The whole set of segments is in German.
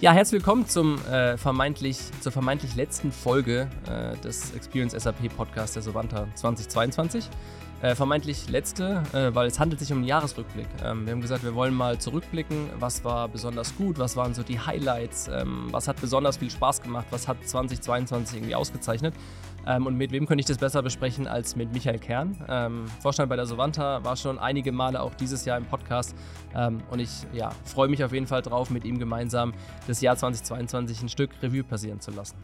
Ja, herzlich willkommen zum, äh, vermeintlich, zur vermeintlich letzten Folge äh, des Experience SAP Podcast der Sovanta 2022. Äh, vermeintlich letzte, äh, weil es handelt sich um einen Jahresrückblick. Ähm, wir haben gesagt, wir wollen mal zurückblicken, was war besonders gut, was waren so die Highlights, ähm, was hat besonders viel Spaß gemacht, was hat 2022 irgendwie ausgezeichnet. Ähm, und mit wem könnte ich das besser besprechen als mit Michael Kern? Ähm, Vorstand bei der Sovanta war schon einige Male auch dieses Jahr im Podcast. Ähm, und ich ja, freue mich auf jeden Fall drauf, mit ihm gemeinsam das Jahr 2022 ein Stück Revue passieren zu lassen.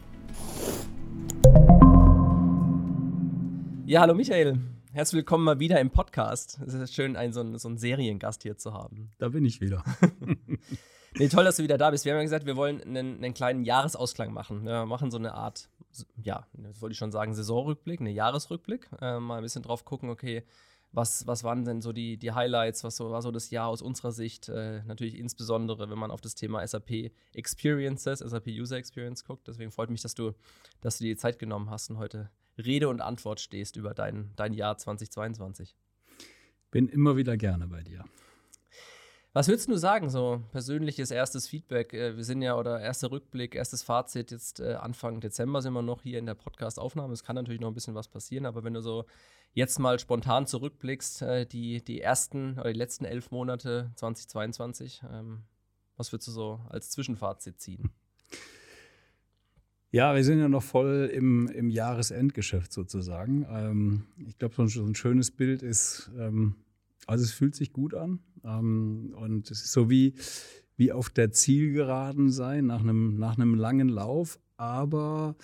Ja, hallo Michael. Herzlich willkommen mal wieder im Podcast. Es ist schön, einen, so, einen, so einen Seriengast hier zu haben. Da bin ich wieder. nee, toll, dass du wieder da bist. Wir haben ja gesagt, wir wollen einen, einen kleinen Jahresausklang machen. Wir machen so eine Art ja, das wollte ich schon sagen, Saisonrückblick, eine Jahresrückblick. Äh, mal ein bisschen drauf gucken, okay, was, was waren denn so die, die Highlights, was so, war so das Jahr aus unserer Sicht? Äh, natürlich insbesondere, wenn man auf das Thema SAP Experiences, SAP User Experience guckt. Deswegen freut mich, dass du, dass du dir die Zeit genommen hast und heute Rede und Antwort stehst über dein, dein Jahr 2022. Bin immer wieder gerne bei dir. Was würdest du sagen, so persönliches erstes Feedback? Äh, wir sind ja, oder erster Rückblick, erstes Fazit, jetzt äh, Anfang Dezember sind wir noch hier in der Podcast-Aufnahme. Es kann natürlich noch ein bisschen was passieren, aber wenn du so jetzt mal spontan zurückblickst, äh, die, die ersten oder die letzten elf Monate 2022, ähm, was würdest du so als Zwischenfazit ziehen? Ja, wir sind ja noch voll im, im Jahresendgeschäft sozusagen. Ähm, ich glaube, so, ein schönes Bild ist, ähm, also es fühlt sich gut an. Ähm, und es ist so wie, wie auf der Zielgeraden sein nach einem, nach einem langen Lauf, aber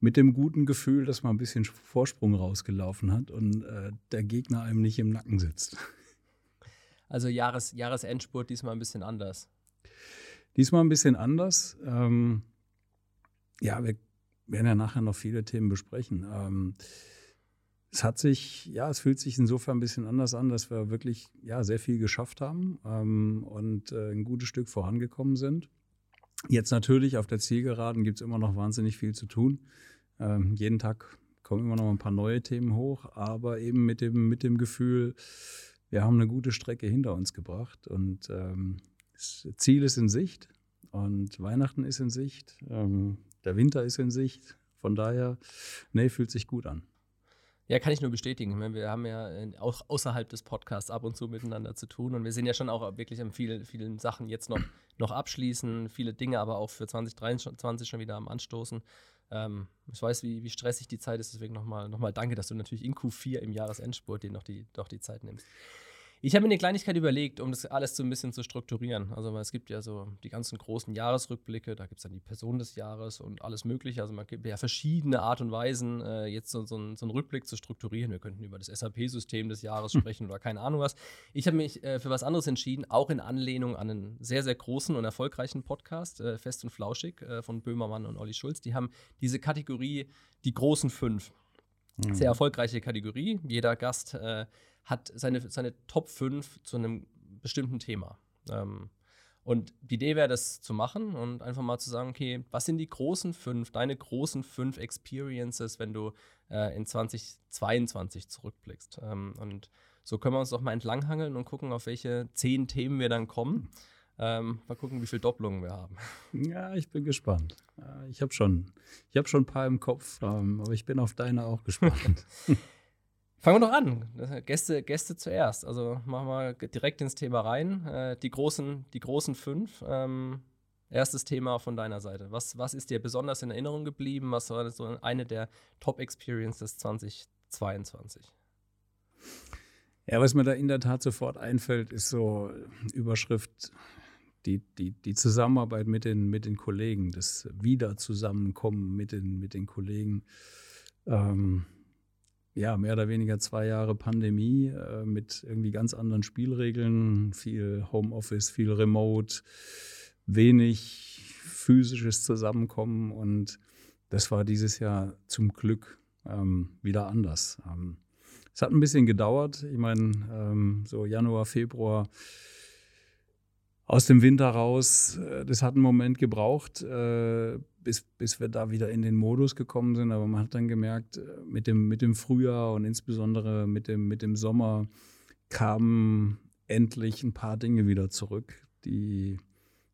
mit dem guten Gefühl, dass man ein bisschen Vorsprung rausgelaufen hat und äh, der Gegner einem nicht im Nacken sitzt. Also Jahres, Jahresendspurt diesmal ein bisschen anders. Diesmal ein bisschen anders. Ähm, ja, wir werden ja nachher noch viele Themen besprechen. Ähm, es hat sich, ja, es fühlt sich insofern ein bisschen anders an, dass wir wirklich ja, sehr viel geschafft haben ähm, und äh, ein gutes Stück vorangekommen sind. Jetzt natürlich auf der Zielgeraden gibt es immer noch wahnsinnig viel zu tun. Ähm, jeden Tag kommen immer noch ein paar neue Themen hoch, aber eben mit dem, mit dem Gefühl, wir haben eine gute Strecke hinter uns gebracht und ähm, das Ziel ist in Sicht und Weihnachten ist in Sicht, ähm, der Winter ist in Sicht. Von daher, nee, fühlt sich gut an. Ja, kann ich nur bestätigen. Wir haben ja auch außerhalb des Podcasts ab und zu miteinander zu tun und wir sind ja schon auch wirklich an vielen, vielen Sachen jetzt noch, noch abschließen, viele Dinge aber auch für 2023 schon wieder am Anstoßen. Ähm, ich weiß, wie, wie stressig die Zeit ist, deswegen nochmal noch mal danke, dass du natürlich in Q4 im Jahresendspurt dir noch die, doch die Zeit nimmst. Ich habe mir eine Kleinigkeit überlegt, um das alles so ein bisschen zu strukturieren. Also es gibt ja so die ganzen großen Jahresrückblicke, da gibt es dann die Person des Jahres und alles Mögliche. Also man gibt ja verschiedene Art und Weisen, äh, jetzt so, so, so, einen Rückblick zu strukturieren. Wir könnten über das SAP-System des Jahres hm. sprechen oder keine Ahnung was. Ich habe mich äh, für was anderes entschieden, auch in Anlehnung an einen sehr, sehr großen und erfolgreichen Podcast, äh, Fest und Flauschig äh, von Böhmermann und Olli Schulz. Die haben diese Kategorie, die großen fünf. Mhm. Sehr erfolgreiche Kategorie. Jeder Gast äh, hat seine, seine Top 5 zu einem bestimmten Thema. Ähm, und die Idee wäre, das zu machen und einfach mal zu sagen, okay, was sind die großen fünf, deine großen fünf Experiences, wenn du äh, in 2022 zurückblickst? Ähm, und so können wir uns doch mal entlanghangeln und gucken, auf welche zehn Themen wir dann kommen. Ähm, mal gucken, wie viele Doppelungen wir haben. Ja, ich bin gespannt. Ich habe schon, hab schon ein paar im Kopf, ähm, aber ich bin auf deine auch gespannt. Fangen wir doch an. Gäste, Gäste zuerst. Also machen wir direkt ins Thema rein. Äh, die, großen, die großen fünf. Ähm, erstes Thema von deiner Seite. Was, was ist dir besonders in Erinnerung geblieben? Was war so eine der Top-Experiences 2022? Ja, was mir da in der Tat sofort einfällt, ist so Überschrift die, die, die Zusammenarbeit mit den, mit den Kollegen, das Wiederzusammenkommen mit den, mit den Kollegen. Ähm, ja, mehr oder weniger zwei Jahre Pandemie äh, mit irgendwie ganz anderen Spielregeln, viel Homeoffice, viel Remote, wenig physisches Zusammenkommen und das war dieses Jahr zum Glück ähm, wieder anders. Ähm, es hat ein bisschen gedauert. Ich meine, ähm, so Januar, Februar aus dem Winter raus, äh, das hat einen Moment gebraucht, äh, bis, bis wir da wieder in den Modus gekommen sind. Aber man hat dann gemerkt, äh, mit dem, mit dem Frühjahr und insbesondere mit dem, mit dem Sommer kamen endlich ein paar Dinge wieder zurück, die,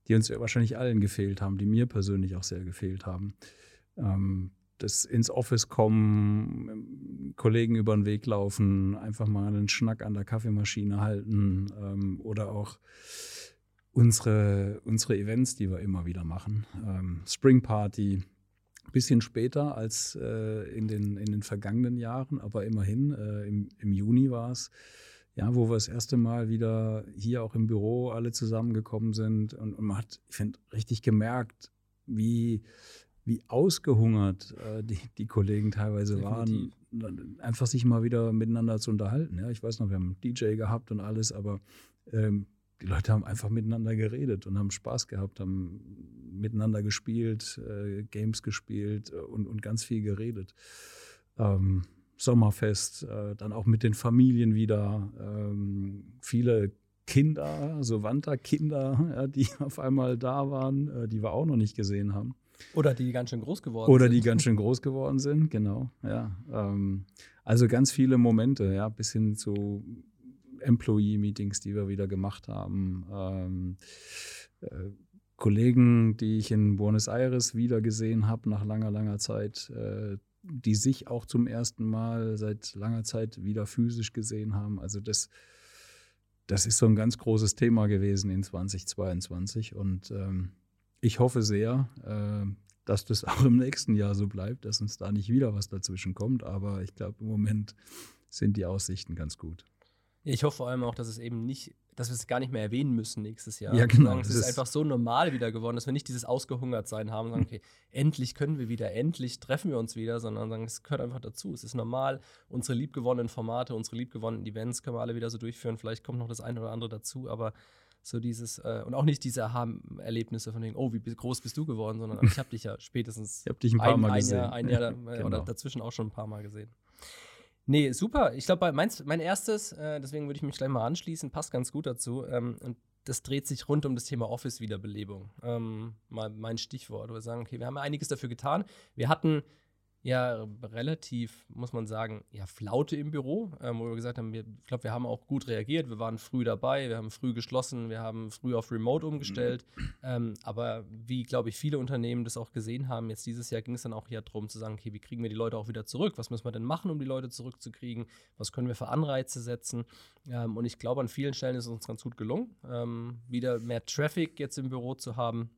die uns wahrscheinlich allen gefehlt haben, die mir persönlich auch sehr gefehlt haben. Ähm, das ins Office kommen, Kollegen über den Weg laufen, einfach mal einen Schnack an der Kaffeemaschine halten ähm, oder auch unsere, unsere Events, die wir immer wieder machen. Ähm, Spring Party, bisschen später als äh, in, den, in den vergangenen Jahren, aber immerhin, äh, im, im Juni war es, ja, wo wir das erste Mal wieder hier auch im Büro alle zusammengekommen sind und, und man hat, ich finde, richtig gemerkt, wie, wie ausgehungert äh, die, die Kollegen teilweise Definitiv. waren, einfach sich mal wieder miteinander zu unterhalten. Ja, ich weiß noch, wir haben einen DJ gehabt und alles, aber ähm, die Leute haben einfach miteinander geredet und haben Spaß gehabt, haben miteinander gespielt, äh, Games gespielt äh, und, und ganz viel geredet. Ähm, Sommerfest, äh, dann auch mit den Familien wieder. Ähm, viele Kinder, so Wanta-Kinder, ja, die auf einmal da waren, äh, die wir auch noch nicht gesehen haben. Oder die ganz schön groß geworden Oder sind. Oder die ganz schön groß geworden sind, genau. Ja, ähm, also ganz viele Momente, ja, bis hin zu Employee-Meetings, die wir wieder gemacht haben. Ähm, äh, Kollegen, die ich in Buenos Aires wieder gesehen habe nach langer, langer Zeit, äh, die sich auch zum ersten Mal seit langer Zeit wieder physisch gesehen haben. Also das, das ist so ein ganz großes Thema gewesen in 2022 und ähm, ich hoffe sehr, äh, dass das auch im nächsten Jahr so bleibt, dass uns da nicht wieder was dazwischen kommt. Aber ich glaube, im Moment sind die Aussichten ganz gut. Ich hoffe vor allem auch, dass es eben nicht, dass wir es gar nicht mehr erwähnen müssen nächstes Jahr. Ja, genau. Es ist, ist einfach so normal wieder geworden, dass wir nicht dieses Ausgehungertsein haben und sagen, okay, endlich können wir wieder, endlich treffen wir uns wieder, sondern sagen, es gehört einfach dazu. Es ist normal, unsere liebgewonnenen Formate, unsere liebgewonnenen Events können wir alle wieder so durchführen. Vielleicht kommt noch das eine oder andere dazu, aber so dieses, äh, und auch nicht diese Aha-Erlebnisse von wegen, oh, wie groß bist du geworden, sondern ich habe dich ja spätestens ich dich ein paar ein, Mal ein gesehen. Jahr, ein Jahr genau. oder dazwischen auch schon ein paar Mal gesehen. Nee, super. Ich glaube, mein, erstes, äh, deswegen würde ich mich gleich mal anschließen, passt ganz gut dazu. Ähm, und das dreht sich rund um das Thema Office-Wiederbelebung. Ähm, mal mein Stichwort. Wir sagen, okay, wir haben einiges dafür getan. Wir hatten ja relativ, muss man sagen, ja, Flaute im Büro, ähm, wo wir gesagt haben, wir, ich glaube, wir haben auch gut reagiert, wir waren früh dabei, wir haben früh geschlossen, wir haben früh auf Remote umgestellt. Mhm. Ähm, aber wie, glaube ich, viele Unternehmen das auch gesehen haben, jetzt dieses Jahr ging es dann auch hier darum zu sagen, okay, wie kriegen wir die Leute auch wieder zurück? Was müssen wir denn machen, um die Leute zurückzukriegen? Was können wir für Anreize setzen? Ähm, und ich glaube, an vielen Stellen ist es uns ganz gut gelungen, ähm, wieder mehr Traffic jetzt im Büro zu haben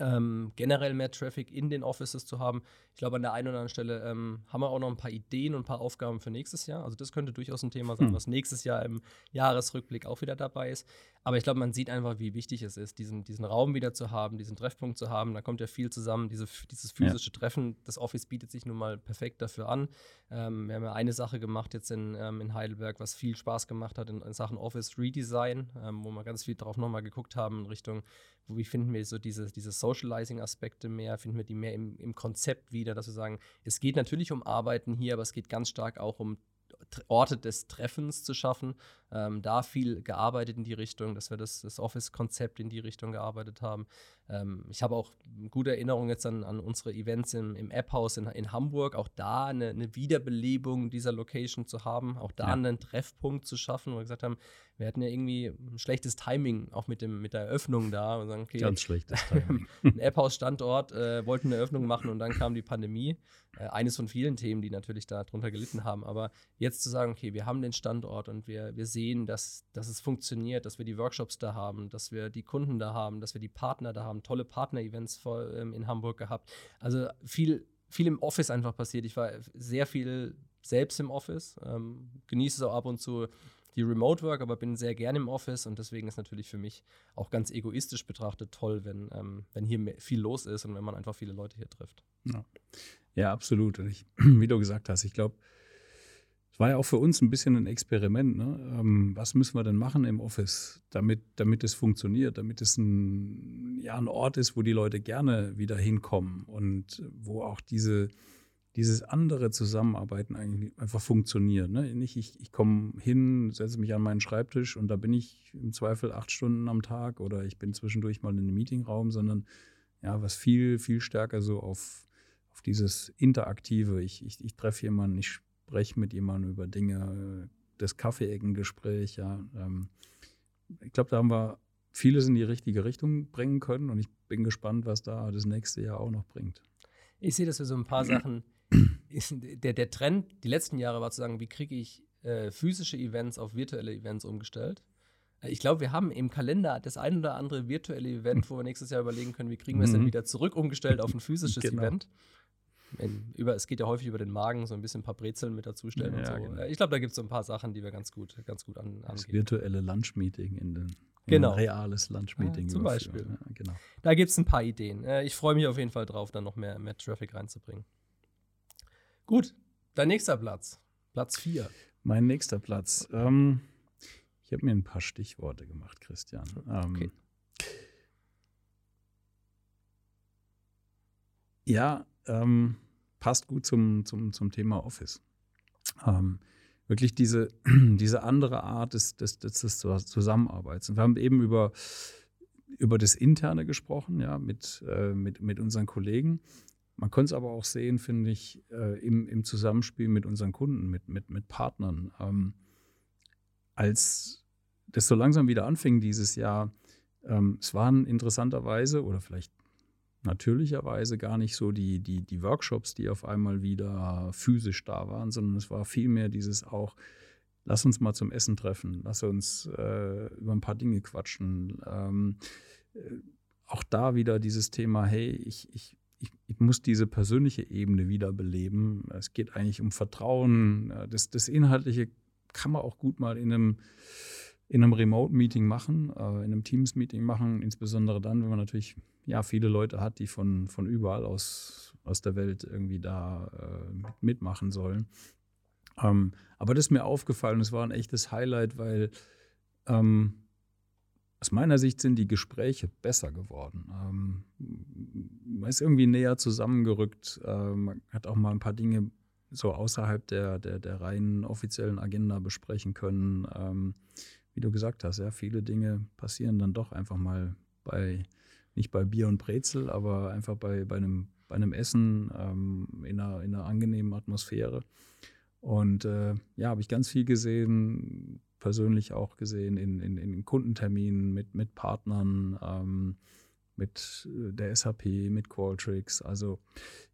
ähm, generell mehr Traffic in den Offices zu haben. Ich glaube, an der einen oder anderen Stelle ähm, haben wir auch noch ein paar Ideen und ein paar Aufgaben für nächstes Jahr. Also das könnte durchaus ein Thema sein, hm. was nächstes Jahr im Jahresrückblick auch wieder dabei ist. Aber ich glaube, man sieht einfach, wie wichtig es ist, diesen, diesen Raum wieder zu haben, diesen Treffpunkt zu haben. Da kommt ja viel zusammen. Diese, dieses physische ja. Treffen, das Office bietet sich nun mal perfekt dafür an. Ähm, wir haben ja eine Sache gemacht jetzt in, ähm, in Heidelberg, was viel Spaß gemacht hat in, in Sachen Office Redesign, ähm, wo wir ganz viel darauf nochmal geguckt haben in Richtung, wo, wie finden wir so diese, diese Socializing-Aspekte mehr, finden wir die mehr im, im Konzept wieder, dass wir sagen, es geht natürlich um Arbeiten hier, aber es geht ganz stark auch um Orte des Treffens zu schaffen. Ähm, da viel gearbeitet in die Richtung, dass wir das, das Office-Konzept in die Richtung gearbeitet haben. Ähm, ich habe auch gute Erinnerungen jetzt an, an unsere Events im, im App-Haus in, in, Hamburg, auch da eine, eine, Wiederbelebung dieser Location zu haben, auch da ja. einen Treffpunkt zu schaffen, wo wir gesagt haben, wir hatten ja irgendwie ein schlechtes Timing auch mit, dem, mit der Eröffnung da und sagen, okay, ganz schlechtes Timing. ein App-Haus-Standort, äh, wollten eine Eröffnung machen und dann kam die Pandemie. Äh, eines von vielen Themen, die natürlich darunter gelitten haben. Aber jetzt zu sagen, okay, wir haben den Standort und wir, wir sehen, dass, dass es funktioniert, dass wir die Workshops da haben, dass wir die Kunden da haben, dass wir die Partner da haben, tolle Partner-Events ähm, in Hamburg gehabt. Also viel, viel im Office einfach passiert. Ich war sehr viel selbst im Office, ähm, genieße es auch ab und zu die Remote Work, aber bin sehr gerne im Office und deswegen ist natürlich für mich auch ganz egoistisch betrachtet toll, wenn, ähm, wenn hier viel los ist und wenn man einfach viele Leute hier trifft. Ja, ja absolut. Und ich, wie du gesagt hast, ich glaube, es war ja auch für uns ein bisschen ein Experiment. Ne? Ähm, was müssen wir denn machen im Office, damit, damit es funktioniert, damit es ein, ja, ein Ort ist, wo die Leute gerne wieder hinkommen und wo auch diese dieses andere Zusammenarbeiten eigentlich einfach funktioniert. Ne? Nicht, ich, ich komme hin, setze mich an meinen Schreibtisch und da bin ich im Zweifel acht Stunden am Tag oder ich bin zwischendurch mal in einem Meetingraum, sondern ja, was viel, viel stärker so auf, auf dieses Interaktive. Ich, ich, ich treffe jemanden, ich spreche mit jemandem über Dinge, das Kaffeeeckengespräch, ja. Ähm, ich glaube, da haben wir vieles in die richtige Richtung bringen können und ich bin gespannt, was da das nächste Jahr auch noch bringt. Ich sehe, dass wir so ein paar Sachen, der, der Trend die letzten Jahre war zu sagen, wie kriege ich äh, physische Events auf virtuelle Events umgestellt. Äh, ich glaube, wir haben im Kalender das ein oder andere virtuelle Event, wo wir nächstes Jahr überlegen können, wie kriegen wir es denn mhm. wieder zurück umgestellt auf ein physisches genau. Event. In, über, es geht ja häufig über den Magen, so ein bisschen ein paar Brezeln mit dazustellen ja, und so. Genau. Ich glaube, da gibt es so ein paar Sachen, die wir ganz gut, ganz gut an, Das virtuelle Lunch-Meeting in den genau. ein reales Lunch-Meeting. Ja, zum Beispiel. Ja, genau. Da gibt es ein paar Ideen. Äh, ich freue mich auf jeden Fall drauf, dann noch mehr, mehr Traffic reinzubringen. Gut, dein nächster Platz. Platz 4. Mein nächster Platz. Ähm, ich habe mir ein paar Stichworte gemacht, Christian. Ähm, okay. Ja, ähm, passt gut zum, zum, zum Thema Office. Ähm, wirklich diese, diese andere Art des, des, des, Zusammenarbeits. Und wir haben eben über, über das Interne gesprochen, ja, mit, äh, mit, mit unseren Kollegen. Man konnte es aber auch sehen, finde ich, äh, im, im Zusammenspiel mit unseren Kunden, mit, mit, mit Partnern. Ähm, als das so langsam wieder anfing dieses Jahr, ähm, es waren interessanterweise oder vielleicht natürlicherweise gar nicht so die, die, die Workshops, die auf einmal wieder physisch da waren, sondern es war vielmehr dieses auch, lass uns mal zum Essen treffen, lass uns äh, über ein paar Dinge quatschen. Ähm, äh, auch da wieder dieses Thema, hey, ich, ich ich, ich, muss diese persönliche Ebene wiederbeleben. Es geht eigentlich um Vertrauen. Das, das Inhaltliche kann man auch gut mal in einem, in einem Remote-Meeting machen, äh, in einem Teams-Meeting machen, insbesondere dann, wenn man natürlich ja, viele Leute hat, die von, von überall aus, aus der Welt irgendwie da äh, mitmachen sollen. Ähm, aber das ist mir aufgefallen, es war ein echtes Highlight, weil ähm, aus meiner Sicht sind die Gespräche besser geworden. Ähm, man ist irgendwie näher zusammengerückt, äh, man hat auch mal ein paar Dinge so außerhalb der, der, der reinen offiziellen Agenda besprechen können. Wie du gesagt hast, ja, viele Dinge passieren dann doch einfach mal bei, nicht bei Bier und Brezel, aber einfach bei, bei, einem, bei einem Essen ähm, in, einer, in einer angenehmen Atmosphäre. Und äh, ja, habe ich ganz viel gesehen, persönlich auch gesehen in, in, in Kundenterminen mit, mit Partnern, ähm, mit äh, der SAP, mit Qualtrics. Also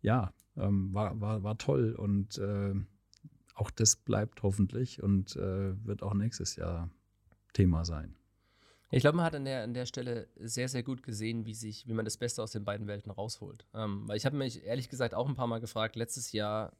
ja, ähm, war, war, war toll und äh, auch das bleibt hoffentlich und äh, wird auch nächstes Jahr Thema sein. Ich glaube, man hat an der, an der Stelle sehr, sehr gut gesehen, wie, sich, wie man das Beste aus den beiden Welten rausholt. Ähm, weil ich habe mich ehrlich gesagt auch ein paar Mal gefragt, letztes Jahr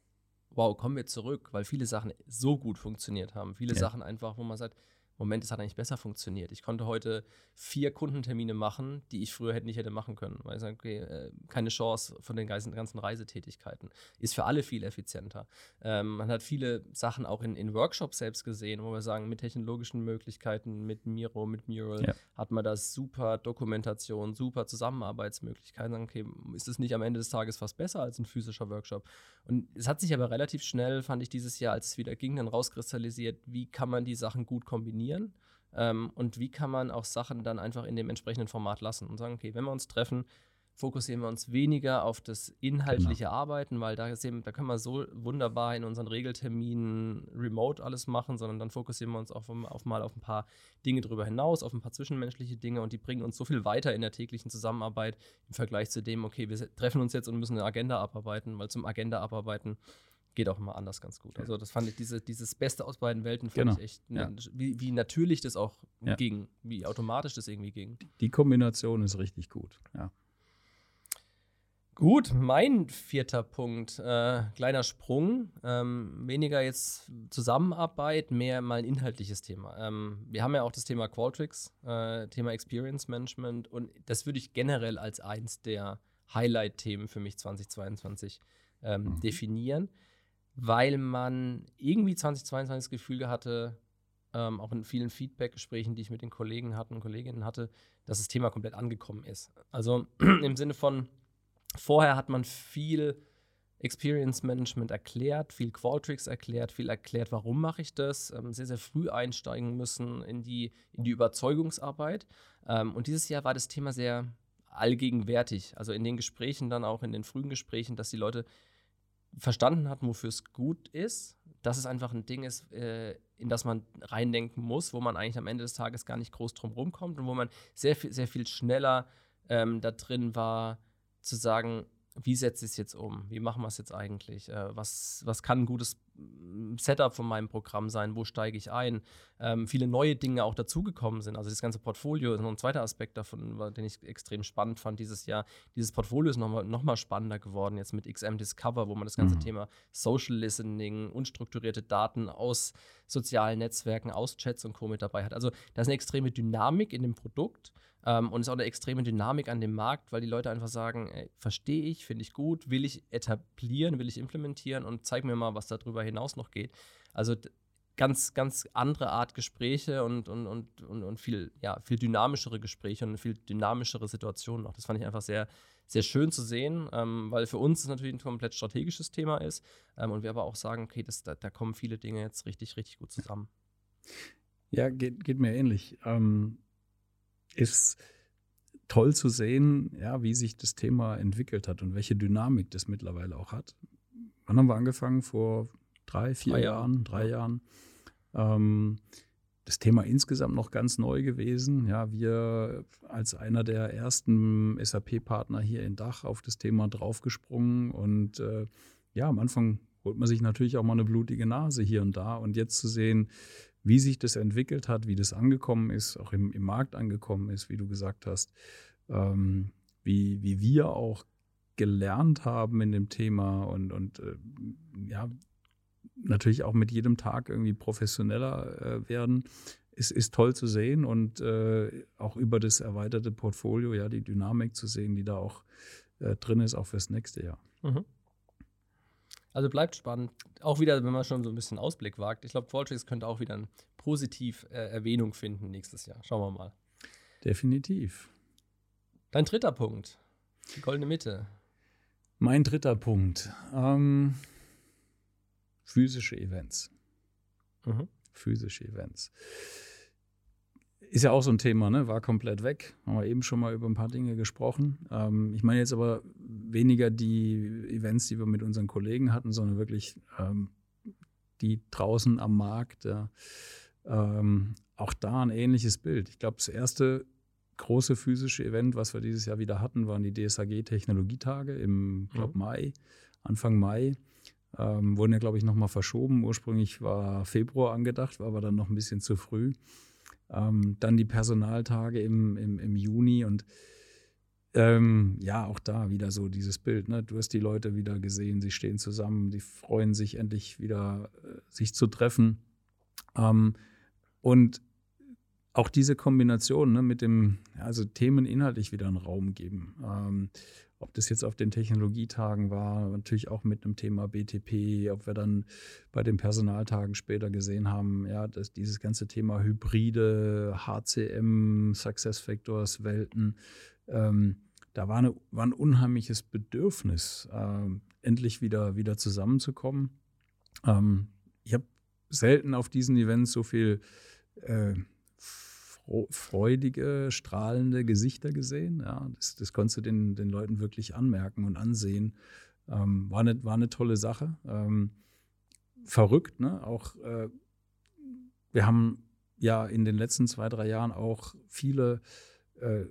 wow, kommen wir zurück, weil viele Sachen so gut funktioniert haben. Viele ja. Sachen einfach, wo man sagt, Moment, es hat eigentlich besser funktioniert. Ich konnte heute vier Kundentermine machen, die ich früher hätte nicht hätte machen können. Weil ich sage, okay, äh, keine Chance von den ganzen Reisetätigkeiten. Ist für alle viel effizienter. Ähm, man hat viele Sachen auch in, in Workshops selbst gesehen, wo wir sagen, mit technologischen Möglichkeiten, mit Miro, mit Mural, ja. hat man da super Dokumentation, super Zusammenarbeitsmöglichkeiten. Okay, ist es nicht am Ende des Tages fast besser als ein physischer Workshop? Und es hat sich aber relativ schnell, fand ich dieses Jahr, als es wieder ging, dann rauskristallisiert, wie kann man die Sachen gut kombinieren definieren ähm, und wie kann man auch Sachen dann einfach in dem entsprechenden Format lassen und sagen, okay, wenn wir uns treffen, fokussieren wir uns weniger auf das inhaltliche genau. Arbeiten, weil da, eben, da können wir so wunderbar in unseren Regelterminen remote alles machen, sondern dann fokussieren wir uns auf, auf mal auf ein paar Dinge darüber hinaus, auf ein paar zwischenmenschliche Dinge und die bringen uns so viel weiter in der täglichen Zusammenarbeit im Vergleich zu dem, okay, wir treffen uns jetzt und müssen eine Agenda abarbeiten, weil zum Agenda abarbeiten geht auch immer anders ganz gut. Also das fand ich, diese, dieses Beste aus beiden Welten fand genau. ich echt, ja. wie, wie natürlich das auch ja. ging, wie automatisch das irgendwie ging. Die Kombination ist richtig gut, ja. Gut, mein vierter Punkt, äh, kleiner Sprung, ähm, weniger jetzt Zusammenarbeit, mehr mal ein inhaltliches Thema. Ähm, wir haben ja auch das Thema Qualtrics, äh, Thema Experience Management und das würde ich generell als eins der Highlight-Themen für mich 2022 ähm, mhm. definieren weil man irgendwie 2022 das Gefühl hatte, ähm, auch in vielen Feedback-Gesprächen, die ich mit den Kollegen hatten und Kolleginnen hatte, dass das Thema komplett angekommen ist. Also im Sinne von, vorher hat man viel Experience Management erklärt, viel Qualtrics erklärt, viel erklärt, warum mache ich das, ähm, sehr, sehr früh einsteigen müssen in die, in die Überzeugungsarbeit. Ähm, und dieses Jahr war das Thema sehr allgegenwärtig. Also in den Gesprächen dann auch, in den frühen Gesprächen, dass die Leute verstanden hat, wofür es gut ist, dass es einfach ein Ding ist, äh, in das man reindenken muss, wo man eigentlich am Ende des Tages gar nicht groß drum rumkommt und wo man sehr viel, sehr viel schneller ähm, da drin war, zu sagen, wie setze ich es jetzt um? Wie machen wir es jetzt eigentlich? Äh, was, was kann ein gutes mm, Setup von meinem Programm sein? Wo steige ich ein? Ähm, viele neue Dinge auch dazugekommen sind. Also das ganze Portfolio ist noch ein zweiter Aspekt davon, den ich extrem spannend fand dieses Jahr. Dieses Portfolio ist nochmal noch mal spannender geworden jetzt mit XM Discover, wo man das ganze mhm. Thema Social Listening, unstrukturierte Daten aus sozialen Netzwerken, aus Chats und Co. mit dabei hat. Also da ist eine extreme Dynamik in dem Produkt ähm, und es ist auch eine extreme Dynamik an dem Markt, weil die Leute einfach sagen, verstehe ich, finde ich gut, will ich etablieren, will ich implementieren und zeig mir mal, was darüber hinaus noch geht. Also ganz, ganz andere Art Gespräche und, und, und, und, und viel, ja, viel dynamischere Gespräche und viel dynamischere Situationen noch. Das fand ich einfach sehr, sehr schön zu sehen, ähm, weil für uns es natürlich ein komplett strategisches Thema ist ähm, und wir aber auch sagen, okay, das, da, da, kommen viele Dinge jetzt richtig, richtig gut zusammen. Ja, geht, geht mir ähnlich. Ähm, ist toll zu sehen, ja, wie sich das Thema entwickelt hat und welche Dynamik das mittlerweile auch hat. Wann haben wir angefangen? Vor drei, vier drei Jahren, drei Jahren. Ähm, das Thema insgesamt noch ganz neu gewesen. Ja, wir als einer der ersten SAP-Partner hier in Dach auf das Thema draufgesprungen und äh, ja, am Anfang holt man sich natürlich auch mal eine blutige Nase hier und da und jetzt zu sehen, wie sich das entwickelt hat, wie das angekommen ist, auch im, im Markt angekommen ist, wie du gesagt hast, ähm, wie, wie wir auch gelernt haben in dem Thema und, und äh, ja, natürlich auch mit jedem Tag irgendwie professioneller äh, werden, ist, ist toll zu sehen und äh, auch über das erweiterte Portfolio, ja, die Dynamik zu sehen, die da auch äh, drin ist, auch fürs nächste Jahr. Mhm. Also bleibt spannend. Auch wieder, wenn man schon so ein bisschen Ausblick wagt. Ich glaube, Qualtrics könnte auch wieder ein positiv äh, Erwähnung finden nächstes Jahr. Schauen wir mal. Definitiv. Dein dritter Punkt. Die goldene Mitte. Mein dritter Punkt. Ähm, physische Events. Mhm. Physische Events ist ja auch so ein Thema, ne? War komplett weg. Haben wir eben schon mal über ein paar Dinge gesprochen. Ähm, ich meine jetzt aber weniger die Events, die wir mit unseren Kollegen hatten, sondern wirklich ähm, die draußen am Markt. Ja. Ähm, auch da ein ähnliches Bild. Ich glaube, das erste große physische Event, was wir dieses Jahr wieder hatten, waren die DSAG Technologietage im, glaube mhm. Mai, Anfang Mai. Ähm, wurden ja, glaube ich, nochmal verschoben. Ursprünglich war Februar angedacht, war aber dann noch ein bisschen zu früh. Ähm, dann die Personaltage im, im, im Juni und ähm, ja, auch da wieder so dieses Bild. Ne? Du hast die Leute wieder gesehen, sie stehen zusammen, die freuen sich endlich wieder, äh, sich zu treffen. Ähm, und auch diese Kombination ne, mit dem, also Themen inhaltlich wieder einen Raum geben. Ähm, ob das jetzt auf den Technologietagen war, natürlich auch mit einem Thema BTP, ob wir dann bei den Personaltagen später gesehen haben, ja, dass dieses ganze Thema Hybride, HCM, Success Factors, Welten, ähm, da war, eine, war, ein unheimliches Bedürfnis, äh, endlich wieder, wieder zusammenzukommen. Ähm, ich habe selten auf diesen Events so viel äh, freudige, strahlende Gesichter gesehen. Ja, das, das konntest du den, den Leuten wirklich anmerken und ansehen. Ähm, war, eine, war eine tolle Sache. Ähm, verrückt, ne? Auch äh, wir haben ja in den letzten zwei, drei Jahren auch viele, äh,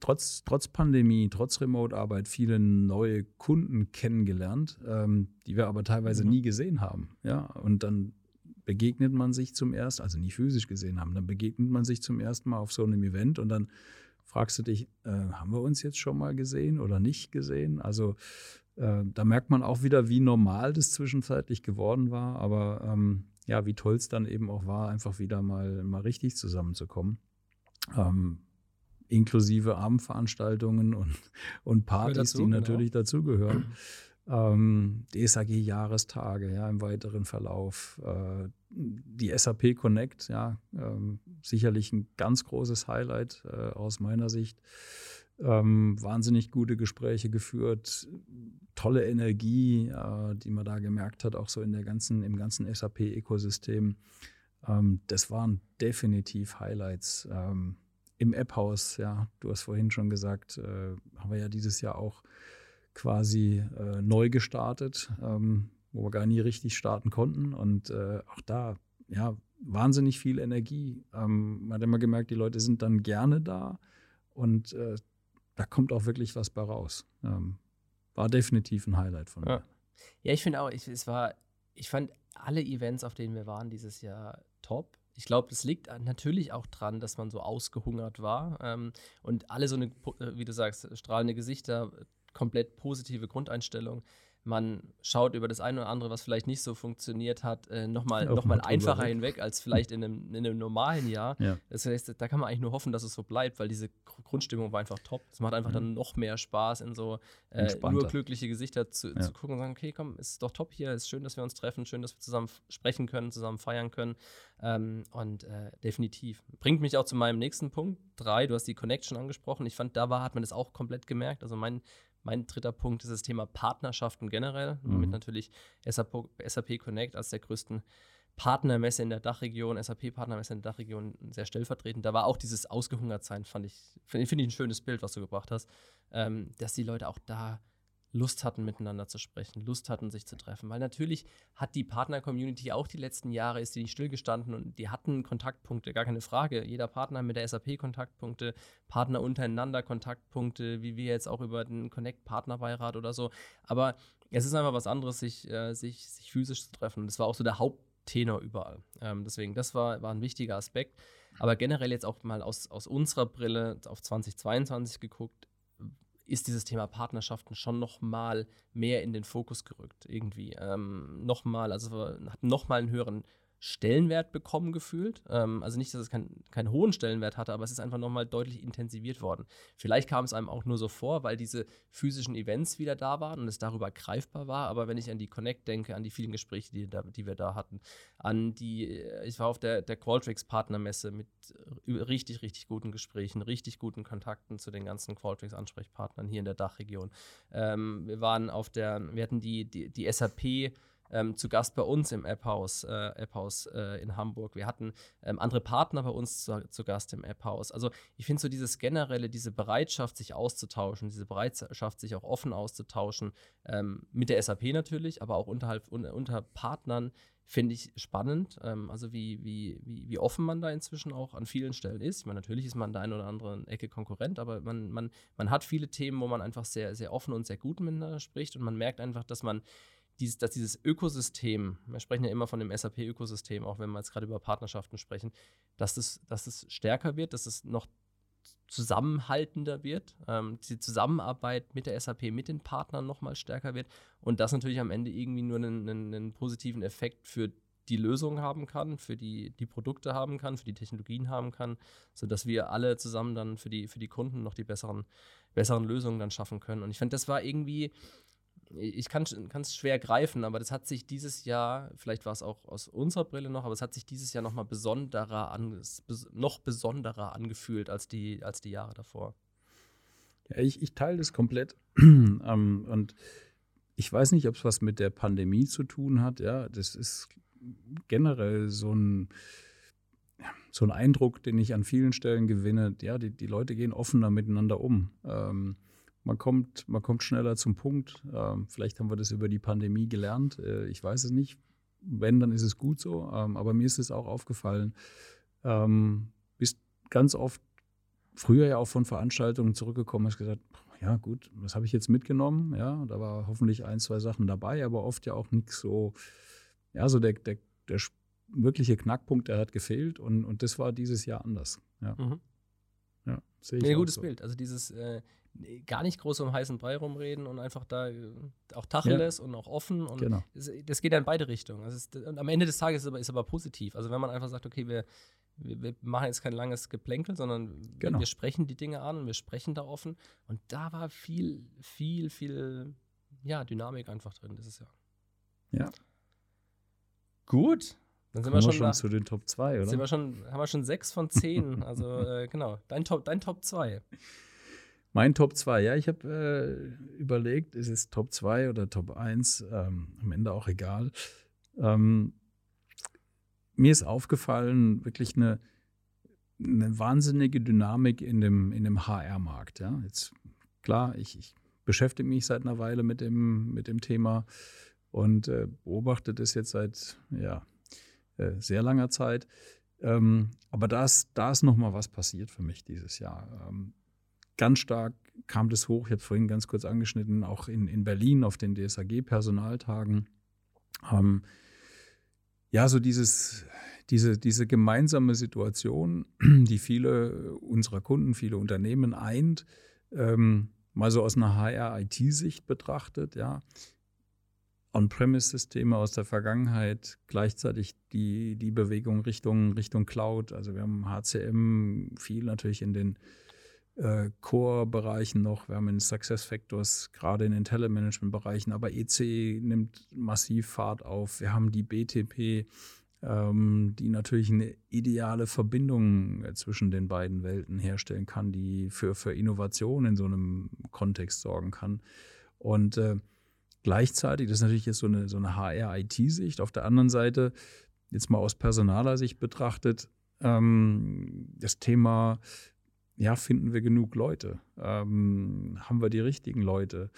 trotz, trotz Pandemie, trotz Remote-Arbeit, viele neue Kunden kennengelernt, ähm, die wir aber teilweise mhm. nie gesehen haben. Ja, und dann begegnet man sich zum ersten, also nicht physisch gesehen haben, dann begegnet man sich zum ersten Mal auf so einem Event und dann fragst du dich, äh, haben wir uns jetzt schon mal gesehen oder nicht gesehen? Also äh, da merkt man auch wieder, wie normal das zwischenzeitlich geworden war, aber ähm, ja, wie toll es dann eben auch war, einfach wieder mal, mal richtig zusammenzukommen. Ähm, inklusive Abendveranstaltungen und, und Partys, dazu, die natürlich genau. dazugehören ähm, DSAG-Jahrestage ja, im weiteren Verlauf. Äh, die SAP Connect, ja, ähm, sicherlich ein ganz großes Highlight äh, aus meiner Sicht. Ähm, wahnsinnig gute Gespräche geführt, tolle Energie, äh, die man da gemerkt hat, auch so in der ganzen, im ganzen SAP-Ökosystem. Ähm, das waren definitiv Highlights. Ähm, Im App-Haus, ja, du hast vorhin schon gesagt, äh, haben wir ja dieses Jahr auch quasi äh, neu gestartet, ähm, wo wir gar nie richtig starten konnten. Und äh, auch da, ja, wahnsinnig viel Energie. Ähm, man hat immer gemerkt, die Leute sind dann gerne da und äh, da kommt auch wirklich was bei raus. Ähm, war definitiv ein Highlight von mir. Ja, ja ich finde auch, ich, es war, ich fand alle Events, auf denen wir waren dieses Jahr top. Ich glaube, es liegt natürlich auch dran, dass man so ausgehungert war ähm, und alle so eine, äh, wie du sagst, strahlende Gesichter, komplett positive Grundeinstellung man schaut über das eine oder andere, was vielleicht nicht so funktioniert hat, äh, nochmal noch mal einfacher weg. hinweg als vielleicht in einem, in einem normalen Jahr. Ja. Das heißt, da kann man eigentlich nur hoffen, dass es so bleibt, weil diese Grundstimmung war einfach top. Es macht einfach mhm. dann noch mehr Spaß, in so äh, nur glückliche Gesichter zu, ja. zu, gucken und sagen, okay, komm, ist doch top hier, ist schön, dass wir uns treffen, schön, dass wir zusammen sprechen können, zusammen feiern können. Ähm, und äh, definitiv. Bringt mich auch zu meinem nächsten Punkt. Drei, du hast die Connection angesprochen. Ich fand, da war, hat man das auch komplett gemerkt. Also mein mein dritter Punkt ist das Thema Partnerschaften generell, mhm. mit natürlich SAP, SAP Connect als der größten Partnermesse in der Dachregion, SAP-Partnermesse in der Dachregion sehr stellvertretend. Da war auch dieses Ausgehungertsein, fand ich, finde find ich ein schönes Bild, was du gebracht hast, ähm, dass die Leute auch da Lust hatten, miteinander zu sprechen, Lust hatten, sich zu treffen. Weil natürlich hat die Partner-Community auch die letzten Jahre, ist die nicht stillgestanden und die hatten Kontaktpunkte, gar keine Frage. Jeder Partner mit der SAP Kontaktpunkte, Partner untereinander Kontaktpunkte, wie wir jetzt auch über den Connect-Partnerbeirat oder so. Aber es ist einfach was anderes, sich, äh, sich, sich physisch zu treffen. Und das war auch so der Haupttenor überall. Ähm, deswegen, das war, war ein wichtiger Aspekt. Aber generell jetzt auch mal aus, aus unserer Brille auf 2022 geguckt, ist dieses Thema Partnerschaften schon noch mal mehr in den Fokus gerückt irgendwie. Ähm, noch mal, also hat noch mal einen höheren Stellenwert bekommen gefühlt. Ähm, also nicht, dass es keinen kein hohen Stellenwert hatte, aber es ist einfach nochmal deutlich intensiviert worden. Vielleicht kam es einem auch nur so vor, weil diese physischen Events wieder da waren und es darüber greifbar war. Aber wenn ich an die Connect denke, an die vielen Gespräche, die, da, die wir da hatten, an die, äh, ich war auf der, der Qualtrics Partnermesse mit äh, richtig, richtig guten Gesprächen, richtig guten Kontakten zu den ganzen Qualtrics Ansprechpartnern hier in der Dachregion. Ähm, wir waren auf der, wir hatten die, die, die SAP ähm, zu Gast bei uns im App-Haus äh, App äh, in Hamburg. Wir hatten ähm, andere Partner bei uns zu, zu Gast im App-Haus. Also ich finde so dieses generelle, diese Bereitschaft, sich auszutauschen, diese Bereitschaft, sich auch offen auszutauschen, ähm, mit der SAP natürlich, aber auch unterhalb, un, unter Partnern, finde ich spannend. Ähm, also wie, wie, wie, wie offen man da inzwischen auch an vielen Stellen ist. Ich meine, natürlich ist man da in oder anderen Ecke Konkurrent, aber man, man, man hat viele Themen, wo man einfach sehr, sehr offen und sehr gut miteinander spricht und man merkt einfach, dass man dieses, dass dieses Ökosystem, wir sprechen ja immer von dem SAP-Ökosystem, auch wenn wir jetzt gerade über Partnerschaften sprechen, dass es, dass es stärker wird, dass es noch zusammenhaltender wird, ähm, die Zusammenarbeit mit der SAP, mit den Partnern nochmal stärker wird und das natürlich am Ende irgendwie nur einen, einen, einen, positiven Effekt für die Lösung haben kann, für die, die Produkte haben kann, für die Technologien haben kann, sodass wir alle zusammen dann für die, für die Kunden noch die besseren, besseren Lösungen dann schaffen können. Und ich finde, das war irgendwie ich kann es schwer greifen, aber das hat sich dieses Jahr, vielleicht war es auch aus unserer Brille noch, aber es hat sich dieses Jahr noch mal besonderer an, noch besonderer angefühlt als die, als die Jahre davor. Ja, ich, ich teile das komplett. ähm, und ich weiß nicht, ob es was mit der Pandemie zu tun hat. Ja, das ist generell so ein, so ein Eindruck, den ich an vielen Stellen gewinne. Ja, die, die Leute gehen offener miteinander um. Ähm, man kommt, man kommt schneller zum Punkt. Ähm, vielleicht haben wir das über die Pandemie gelernt. Äh, ich weiß es nicht. Wenn, dann ist es gut so. Ähm, aber mir ist es auch aufgefallen. Ähm, bist ganz oft früher ja auch von Veranstaltungen zurückgekommen, hast gesagt, ja gut, das habe ich jetzt mitgenommen. Ja, da war hoffentlich ein, zwei Sachen dabei, aber oft ja auch nichts so, ja, so der, der, der wirkliche Knackpunkt, der hat gefehlt und, und das war dieses Jahr anders. Ja. Mhm. Ja, sehe ich. Ein gutes so. Bild. Also dieses, äh, gar nicht groß um heißen Brei rumreden und einfach da äh, auch Tacheles ja. und auch offen. Und genau. das, das, geht ja in beide Richtungen. Also ist, und am Ende des Tages ist aber, ist aber positiv. Also wenn man einfach sagt, okay, wir, wir, wir machen jetzt kein langes Geplänkel, sondern genau. wir sprechen die Dinge an und wir sprechen da offen. Und da war viel, viel, viel ja, Dynamik einfach drin dieses Jahr. Ja. Gut. Dann sind wir schon, schon zu den Top 2, oder? Sind wir schon, haben wir schon sechs von zehn. also äh, genau, dein Top, dein Top 2. Mein Top 2, ja, ich habe äh, überlegt, ist es Top 2 oder Top 1, ähm, am Ende auch egal. Ähm, mir ist aufgefallen, wirklich eine, eine wahnsinnige Dynamik in dem, in dem HR-Markt. Ja. Jetzt, klar, ich, ich beschäftige mich seit einer Weile mit dem, mit dem Thema und äh, beobachte das jetzt seit ja, äh, sehr langer Zeit. Ähm, aber da ist, da ist noch mal was passiert für mich dieses Jahr. Ähm, ganz stark kam das hoch, ich habe vorhin ganz kurz angeschnitten, auch in, in Berlin auf den DSAG-Personaltagen. Ähm, ja, so dieses, diese, diese gemeinsame Situation, die viele unserer Kunden, viele Unternehmen eint, ähm, mal so aus einer HR-IT-Sicht betrachtet, ja. On-Premise-Systeme aus der Vergangenheit, gleichzeitig die, die Bewegung Richtung, Richtung Cloud. Also wir haben HCM viel natürlich in den äh, Core-Bereichen noch, wir haben in Success Factors, gerade in den Telemanagement-Bereichen, aber EC nimmt massiv Fahrt auf. Wir haben die BTP, ähm, die natürlich eine ideale Verbindung äh, zwischen den beiden Welten herstellen kann, die für, für Innovation in so einem Kontext sorgen kann. Und äh, gleichzeitig, das ist natürlich jetzt so eine, so eine HR-IT-Sicht, auf der anderen Seite, jetzt mal aus personaler Sicht betrachtet, ähm, das Thema ja, finden wir genug Leute? Ähm, haben wir die richtigen Leute?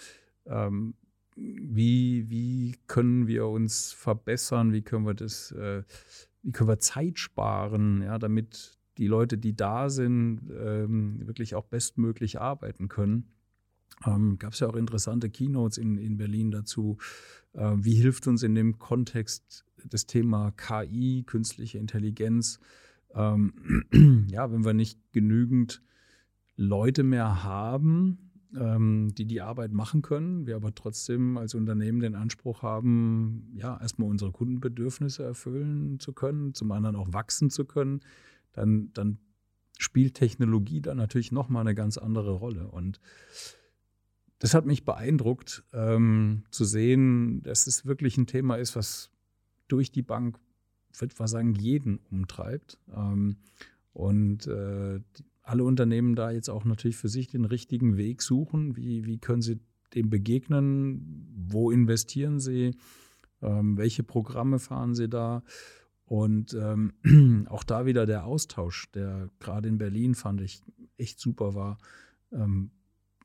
Ähm, wie, wie können wir uns verbessern? Wie können wir das, äh, wie können wir Zeit sparen, ja, damit die Leute, die da sind, ähm, wirklich auch bestmöglich arbeiten können? Ähm, Gab es ja auch interessante Keynotes in, in Berlin dazu. Äh, wie hilft uns in dem Kontext das Thema KI, künstliche Intelligenz? Ähm, ja, wenn wir nicht genügend Leute mehr haben, ähm, die die Arbeit machen können, wir aber trotzdem als Unternehmen den Anspruch haben, ja, erstmal unsere Kundenbedürfnisse erfüllen zu können, zum anderen auch wachsen zu können, dann, dann spielt Technologie da natürlich nochmal eine ganz andere Rolle. Und das hat mich beeindruckt, ähm, zu sehen, dass es wirklich ein Thema ist, was durch die Bank, würde ich sagen, jeden umtreibt. Ähm, und äh, alle Unternehmen da jetzt auch natürlich für sich den richtigen Weg suchen. Wie, wie können sie dem begegnen? Wo investieren sie? Ähm, welche Programme fahren sie da? Und ähm, auch da wieder der Austausch, der gerade in Berlin fand ich echt super war, ähm,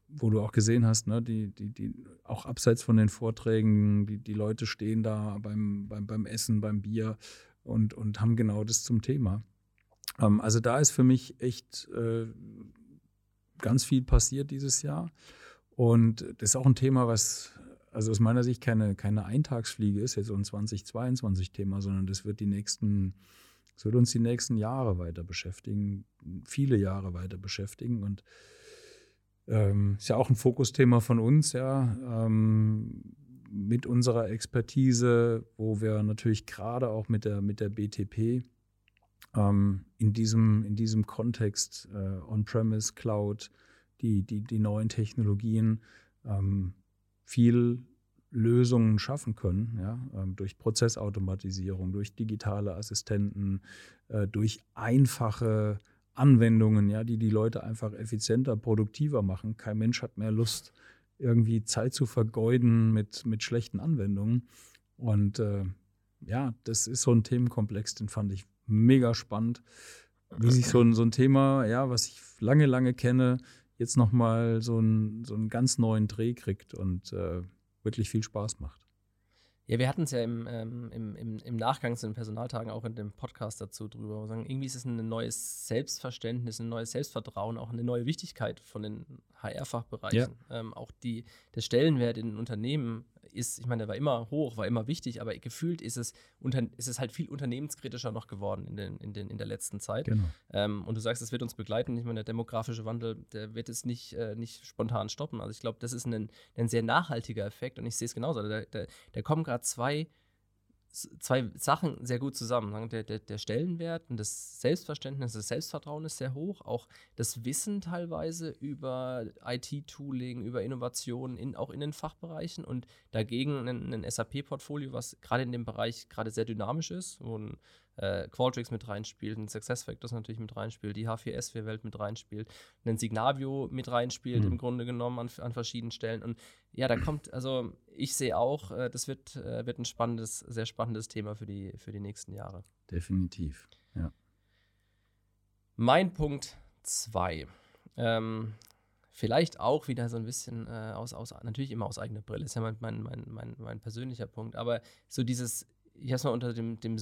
wo du auch gesehen hast, ne, die, die, die, auch abseits von den Vorträgen, die, die Leute stehen da beim, beim, beim Essen, beim Bier und, und haben genau das zum Thema. Ähm, also da ist für mich echt äh, ganz viel passiert dieses Jahr. Und das ist auch ein Thema, was also aus meiner Sicht keine, keine Eintagsfliege ist, jetzt so ein 2022-Thema, sondern das wird die nächsten, das wird uns die nächsten Jahre weiter beschäftigen, viele Jahre weiter beschäftigen. Und ähm, ist ja auch ein Fokusthema von uns, ja, ähm, mit unserer Expertise, wo wir natürlich gerade auch mit der, mit der BTP ähm, in, diesem, in diesem Kontext äh, On-Premise, Cloud, die, die, die neuen Technologien ähm, viel Lösungen schaffen können, ja, ähm, durch Prozessautomatisierung, durch digitale Assistenten, äh, durch einfache Anwendungen, ja, die die Leute einfach effizienter, produktiver machen. Kein Mensch hat mehr Lust, irgendwie Zeit zu vergeuden mit, mit schlechten Anwendungen. Und äh, ja, das ist so ein Themenkomplex, den fand ich mega spannend, wie sich so ein, so ein Thema, ja, was ich lange, lange kenne, jetzt nochmal so, ein, so einen ganz neuen Dreh kriegt und äh, wirklich viel Spaß macht. Ja, wir hatten es ja im, ähm, im, im, im, Nachgang zu den Personaltagen auch in dem Podcast dazu drüber. Wir sagen, irgendwie ist es ein neues Selbstverständnis, ein neues Selbstvertrauen, auch eine neue Wichtigkeit von den HR-Fachbereichen. Ja. Ähm, auch die, der Stellenwert in den Unternehmen ist, ich meine, der war immer hoch, war immer wichtig, aber gefühlt ist es, unter, ist es halt viel unternehmenskritischer noch geworden in, den, in, den, in der letzten Zeit. Genau. Ähm, und du sagst, es wird uns begleiten. Ich meine, der demografische Wandel, der wird es nicht, äh, nicht spontan stoppen. Also ich glaube, das ist ein, ein sehr nachhaltiger Effekt und ich sehe es genauso. Da, da, da kommen gerade zwei zwei Sachen sehr gut zusammen. Der, der, der, Stellenwert und das Selbstverständnis, das Selbstvertrauen ist sehr hoch. Auch das Wissen teilweise über IT-Tooling, über Innovationen, in, auch in den Fachbereichen und dagegen ein, ein SAP-Portfolio, was gerade in dem Bereich gerade sehr dynamisch ist, wo ein äh, Qualtrics mit reinspielt, ein SuccessFactors natürlich mit reinspielt, die H4S-Welt mit reinspielt, ein Signavio mit reinspielt, mhm. im Grunde genommen an, an, verschiedenen Stellen. Und ja, da kommt, also ich sehe auch, äh, das wird, äh, wird ein spannendes, sehr spannendes Thema für die, für die nächsten Jahre. Definitiv, ja. Mein Punkt 2. Ähm, vielleicht auch wieder so ein bisschen äh, aus, aus, natürlich immer aus eigener Brille, ist ja mein, mein, mein, mein, mein persönlicher Punkt, aber so dieses, ich habe es mal unter dem, dem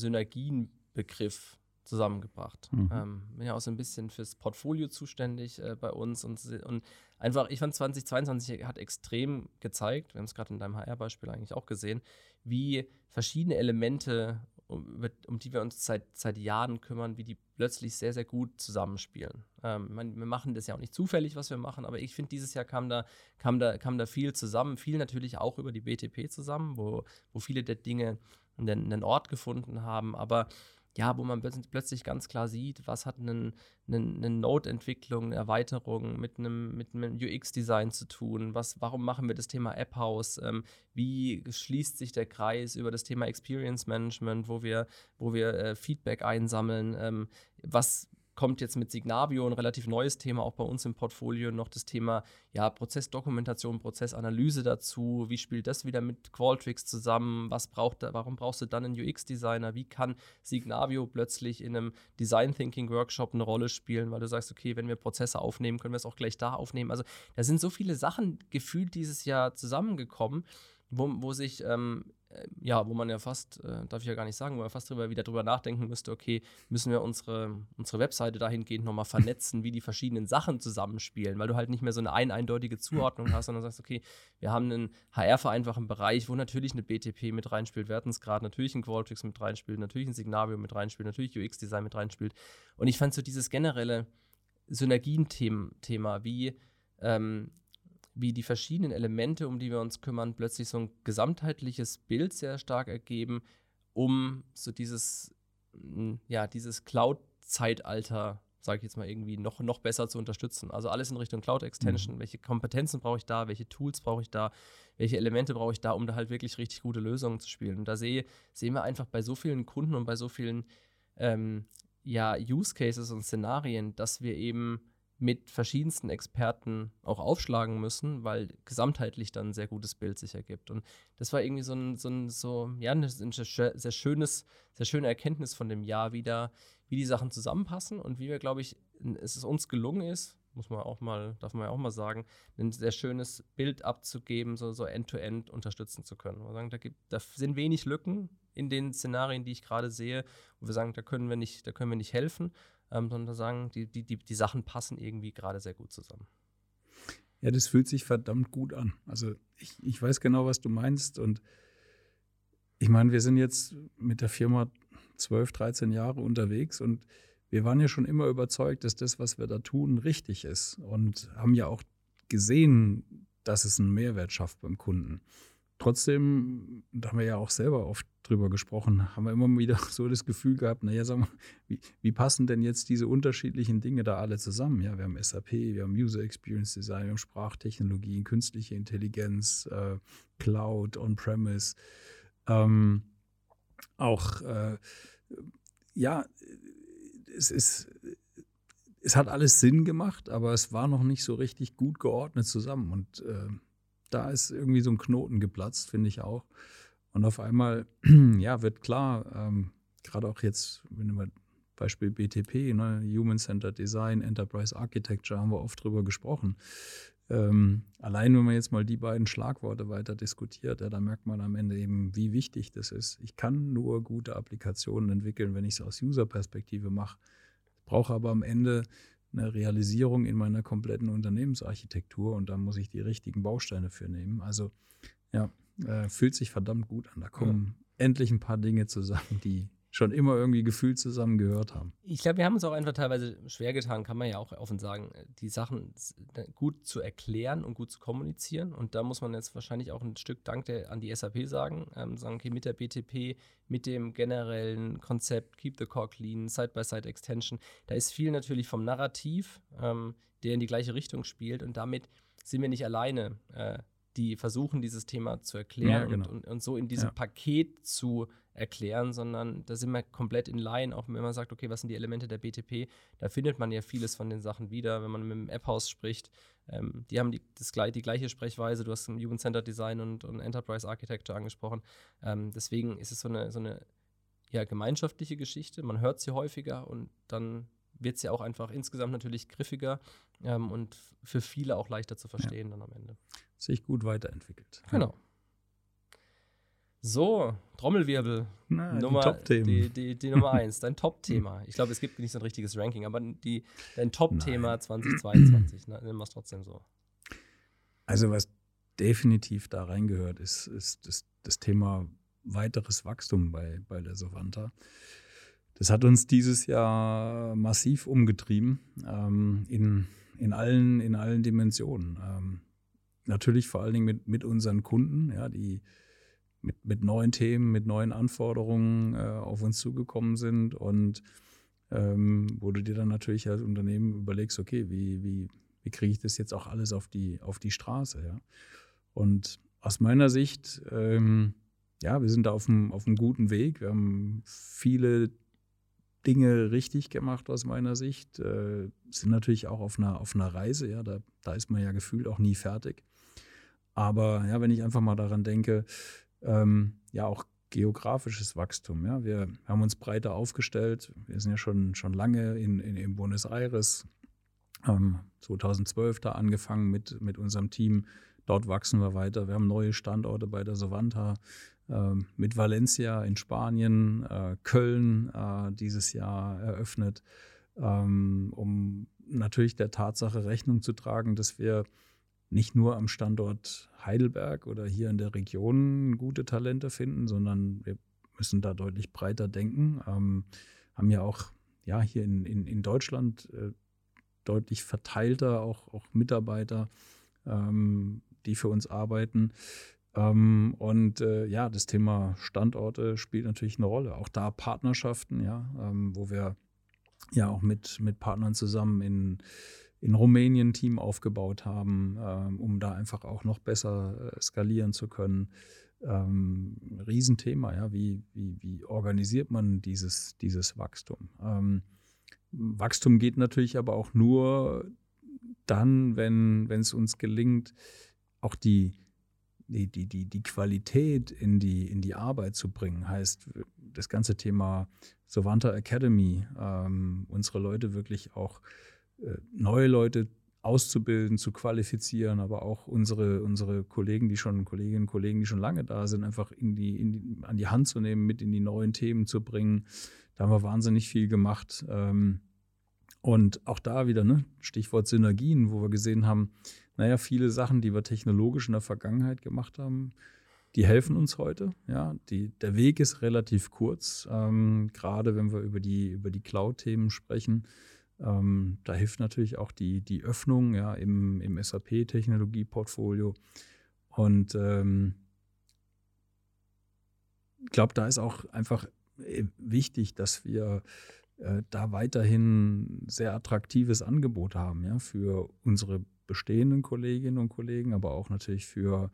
Synergienbegriff zusammengebracht. Mhm. Ähm, bin ja auch so ein bisschen fürs Portfolio zuständig äh, bei uns und, und einfach, ich fand 2022 hat extrem gezeigt, wir haben es gerade in deinem HR-Beispiel eigentlich auch gesehen, wie verschiedene Elemente um, um, die wir uns seit, seit Jahren kümmern, wie die plötzlich sehr, sehr gut zusammenspielen. Ähm, man, wir machen das ja auch nicht zufällig, was wir machen, aber ich finde, dieses Jahr kam da, kam, da, kam da viel zusammen. Viel natürlich auch über die BTP zusammen, wo, wo viele der Dinge einen, einen Ort gefunden haben, aber ja, wo man plötzlich ganz klar sieht, was hat eine, eine, Node-Entwicklung, eine Erweiterung mit einem, mit einem UX-Design zu tun, was, warum machen wir das Thema App-House, ähm, wie schließt sich der Kreis über das Thema Experience Management, wo wir, wo wir äh, Feedback einsammeln, ähm, was kommt jetzt mit Signavio ein relativ neues Thema auch bei uns im Portfolio noch das Thema ja Prozessdokumentation, Prozessanalyse dazu. Wie spielt das wieder mit Qualtrics zusammen? Was braucht da, warum brauchst du dann einen UX-Designer? Wie kann Signavio plötzlich in einem Design Thinking Workshop eine Rolle spielen, weil du sagst, okay, wenn wir Prozesse aufnehmen, können wir es auch gleich da aufnehmen. Also da sind so viele Sachen gefühlt dieses Jahr zusammengekommen, wo, wo sich ähm, äh, ja, wo man ja fast, äh, darf ich ja gar nicht sagen, wo man fast drüber, wieder drüber nachdenken müsste, okay, müssen wir unsere, unsere Webseite dahingehend nochmal vernetzen, wie die verschiedenen Sachen zusammenspielen, weil du halt nicht mehr so eine ein eindeutige Zuordnung hast, sondern sagst, okay, wir haben einen HR-vereinfachten Bereich, wo natürlich eine BTP mit reinspielt, Wertensgrad, natürlich ein Qualtrics mit reinspielt, natürlich ein Signavio mit reinspielt, natürlich UX-Design mit reinspielt. Und ich fand so dieses generelle Synergien-Thema, wie ähm, wie die verschiedenen Elemente, um die wir uns kümmern, plötzlich so ein gesamtheitliches Bild sehr stark ergeben, um so dieses, ja, dieses Cloud-Zeitalter, sage ich jetzt mal irgendwie, noch, noch besser zu unterstützen. Also alles in Richtung Cloud Extension. Mhm. Welche Kompetenzen brauche ich da? Welche Tools brauche ich da? Welche Elemente brauche ich da, um da halt wirklich richtig gute Lösungen zu spielen? Und da sehe, sehen wir einfach bei so vielen Kunden und bei so vielen ähm, ja, Use Cases und Szenarien, dass wir eben mit verschiedensten Experten auch aufschlagen müssen, weil gesamtheitlich dann ein sehr gutes Bild sich ergibt. Und das war irgendwie so ein, so ein so, ja, ein sehr schönes, sehr schöne Erkenntnis von dem Jahr wieder, wie die Sachen zusammenpassen und wie wir, glaube ich, es uns gelungen ist, muss man auch mal, darf man ja auch mal sagen, ein sehr schönes Bild abzugeben, so, so end-to-end unterstützen zu können. Sagen, da, gibt, da sind wenig Lücken in den Szenarien, die ich gerade sehe, wo wir sagen, da können wir nicht, da können wir nicht helfen ähm, sondern sagen, die, die, die, die Sachen passen irgendwie gerade sehr gut zusammen. Ja, das fühlt sich verdammt gut an. Also ich, ich weiß genau, was du meinst. Und ich meine, wir sind jetzt mit der Firma 12, 13 Jahre unterwegs und wir waren ja schon immer überzeugt, dass das, was wir da tun, richtig ist und haben ja auch gesehen, dass es einen Mehrwert schafft beim Kunden. Trotzdem, da haben wir ja auch selber oft drüber gesprochen, haben wir immer wieder so das Gefühl gehabt, naja, sag mal, wie, wie, passen denn jetzt diese unterschiedlichen Dinge da alle zusammen? Ja, wir haben SAP, wir haben User Experience Design, wir haben Sprachtechnologien, künstliche Intelligenz, äh, Cloud, On-Premise, ähm, auch, äh, ja, es ist, es hat alles Sinn gemacht, aber es war noch nicht so richtig gut geordnet zusammen und äh, da ist irgendwie so ein Knoten geplatzt, finde ich auch. Und auf einmal, ja, wird klar, ähm, gerade auch jetzt, wenn wir Beispiel BTP, ne, Human Centered Design, Enterprise Architecture, haben wir oft drüber gesprochen. Ähm, allein wenn man jetzt mal die beiden Schlagworte weiter diskutiert, ja, da merkt man am Ende eben, wie wichtig das ist. Ich kann nur gute Applikationen entwickeln, wenn ich es aus User-Perspektive mache. Brauche aber am Ende eine Realisierung in meiner kompletten Unternehmensarchitektur und da muss ich die richtigen Bausteine für nehmen. Also ja, äh, fühlt sich verdammt gut an. Da kommen ja. endlich ein paar Dinge zusammen, die schon immer irgendwie gefühlt zusammen gehört haben. Ich glaube, wir haben uns auch einfach teilweise schwer getan, kann man ja auch offen sagen, die Sachen gut zu erklären und gut zu kommunizieren. Und da muss man jetzt wahrscheinlich auch ein Stück Dank der, an die SAP sagen, ähm, sagen, okay, mit der BTP, mit dem generellen Konzept Keep the Core Clean, Side-by-Side-Extension, da ist viel natürlich vom Narrativ, ähm, der in die gleiche Richtung spielt und damit sind wir nicht alleine. Äh, die versuchen, dieses Thema zu erklären ja, genau. und, und, und, so in diesem ja. Paket zu erklären, sondern da sind wir komplett in Line, auch wenn man sagt, okay, was sind die Elemente der BTP, da findet man ja vieles von den Sachen wieder, wenn man mit dem App-Haus spricht. Ähm, die haben die, das, die gleiche Sprechweise, du hast Human Centered Design und, und Enterprise Architecture angesprochen. Ähm, deswegen ist es so eine, so eine ja, gemeinschaftliche Geschichte, man hört sie häufiger und dann wird es ja auch einfach insgesamt natürlich griffiger ähm, und für viele auch leichter zu verstehen ja. dann am Ende. Sich gut weiterentwickelt. Genau. So, Trommelwirbel. Na, Nummer, die, die, die, die, Nummer eins, dein Top-Thema. Ich glaube, es gibt nicht so ein richtiges Ranking, aber die, dein Top-Thema 2022. Ne? Nennen wir es trotzdem so. Also, was definitiv da reingehört, ist, ist das, das Thema weiteres Wachstum bei, bei der Savanta. Das hat uns dieses Jahr massiv umgetrieben ähm, in, in, allen, in allen Dimensionen. Ähm, natürlich vor allen Dingen mit, mit unseren Kunden, ja, die mit, mit neuen Themen, mit neuen Anforderungen äh, auf uns zugekommen sind und ähm, wo du dir dann natürlich als Unternehmen überlegst, okay, wie, wie, wie kriege ich das jetzt auch alles auf die, auf die Straße, ja. Und aus meiner Sicht, ähm, ja, wir sind da auf einem, auf guten Weg. Wir haben viele Dinge richtig gemacht aus meiner Sicht. Äh, sind natürlich auch auf einer, auf einer Reise, ja, da, da ist man ja gefühlt auch nie fertig. Aber ja, wenn ich einfach mal daran denke, ähm, ja auch geografisches Wachstum. Ja. Wir haben uns breiter aufgestellt. Wir sind ja schon, schon lange in, in, in Buenos Aires. Ähm, 2012 da angefangen mit, mit unserem Team. Dort wachsen wir weiter. Wir haben neue Standorte bei der Savanta mit Valencia in Spanien, äh, Köln äh, dieses Jahr eröffnet, ähm, um natürlich der Tatsache Rechnung zu tragen, dass wir nicht nur am Standort Heidelberg oder hier in der Region gute Talente finden, sondern wir müssen da deutlich breiter denken. Ähm, haben ja auch ja, hier in, in, in Deutschland äh, deutlich verteilter auch, auch Mitarbeiter, ähm, die für uns arbeiten. Ähm, und äh, ja, das Thema Standorte spielt natürlich eine Rolle. Auch da Partnerschaften, ja, ähm, wo wir ja auch mit, mit Partnern zusammen in in Rumänien ein Team aufgebaut haben, ähm, um da einfach auch noch besser äh, skalieren zu können. Ähm, Riesenthema, ja, wie, wie, wie organisiert man dieses, dieses Wachstum? Ähm, Wachstum geht natürlich aber auch nur dann, wenn es uns gelingt, auch die, die, die, die, die Qualität in die, in die Arbeit zu bringen. Heißt, das ganze Thema Sovanta Academy, ähm, unsere Leute wirklich auch äh, neue Leute auszubilden, zu qualifizieren, aber auch unsere, unsere Kollegen, die schon, Kolleginnen und Kollegen, die schon lange da sind, einfach in die, in die, an die Hand zu nehmen, mit in die neuen Themen zu bringen. Da haben wir wahnsinnig viel gemacht. Ähm, und auch da wieder, ne, Stichwort Synergien, wo wir gesehen haben, naja, viele Sachen, die wir technologisch in der Vergangenheit gemacht haben, die helfen uns heute. Ja, die, der Weg ist relativ kurz, ähm, gerade wenn wir über die, über die Cloud-Themen sprechen. Ähm, da hilft natürlich auch die, die Öffnung ja, im, im SAP-Technologie-Portfolio. Und ähm, ich glaube, da ist auch einfach äh, wichtig, dass wir äh, da weiterhin sehr attraktives Angebot haben, ja, für unsere bestehenden Kolleginnen und Kollegen, aber auch natürlich für,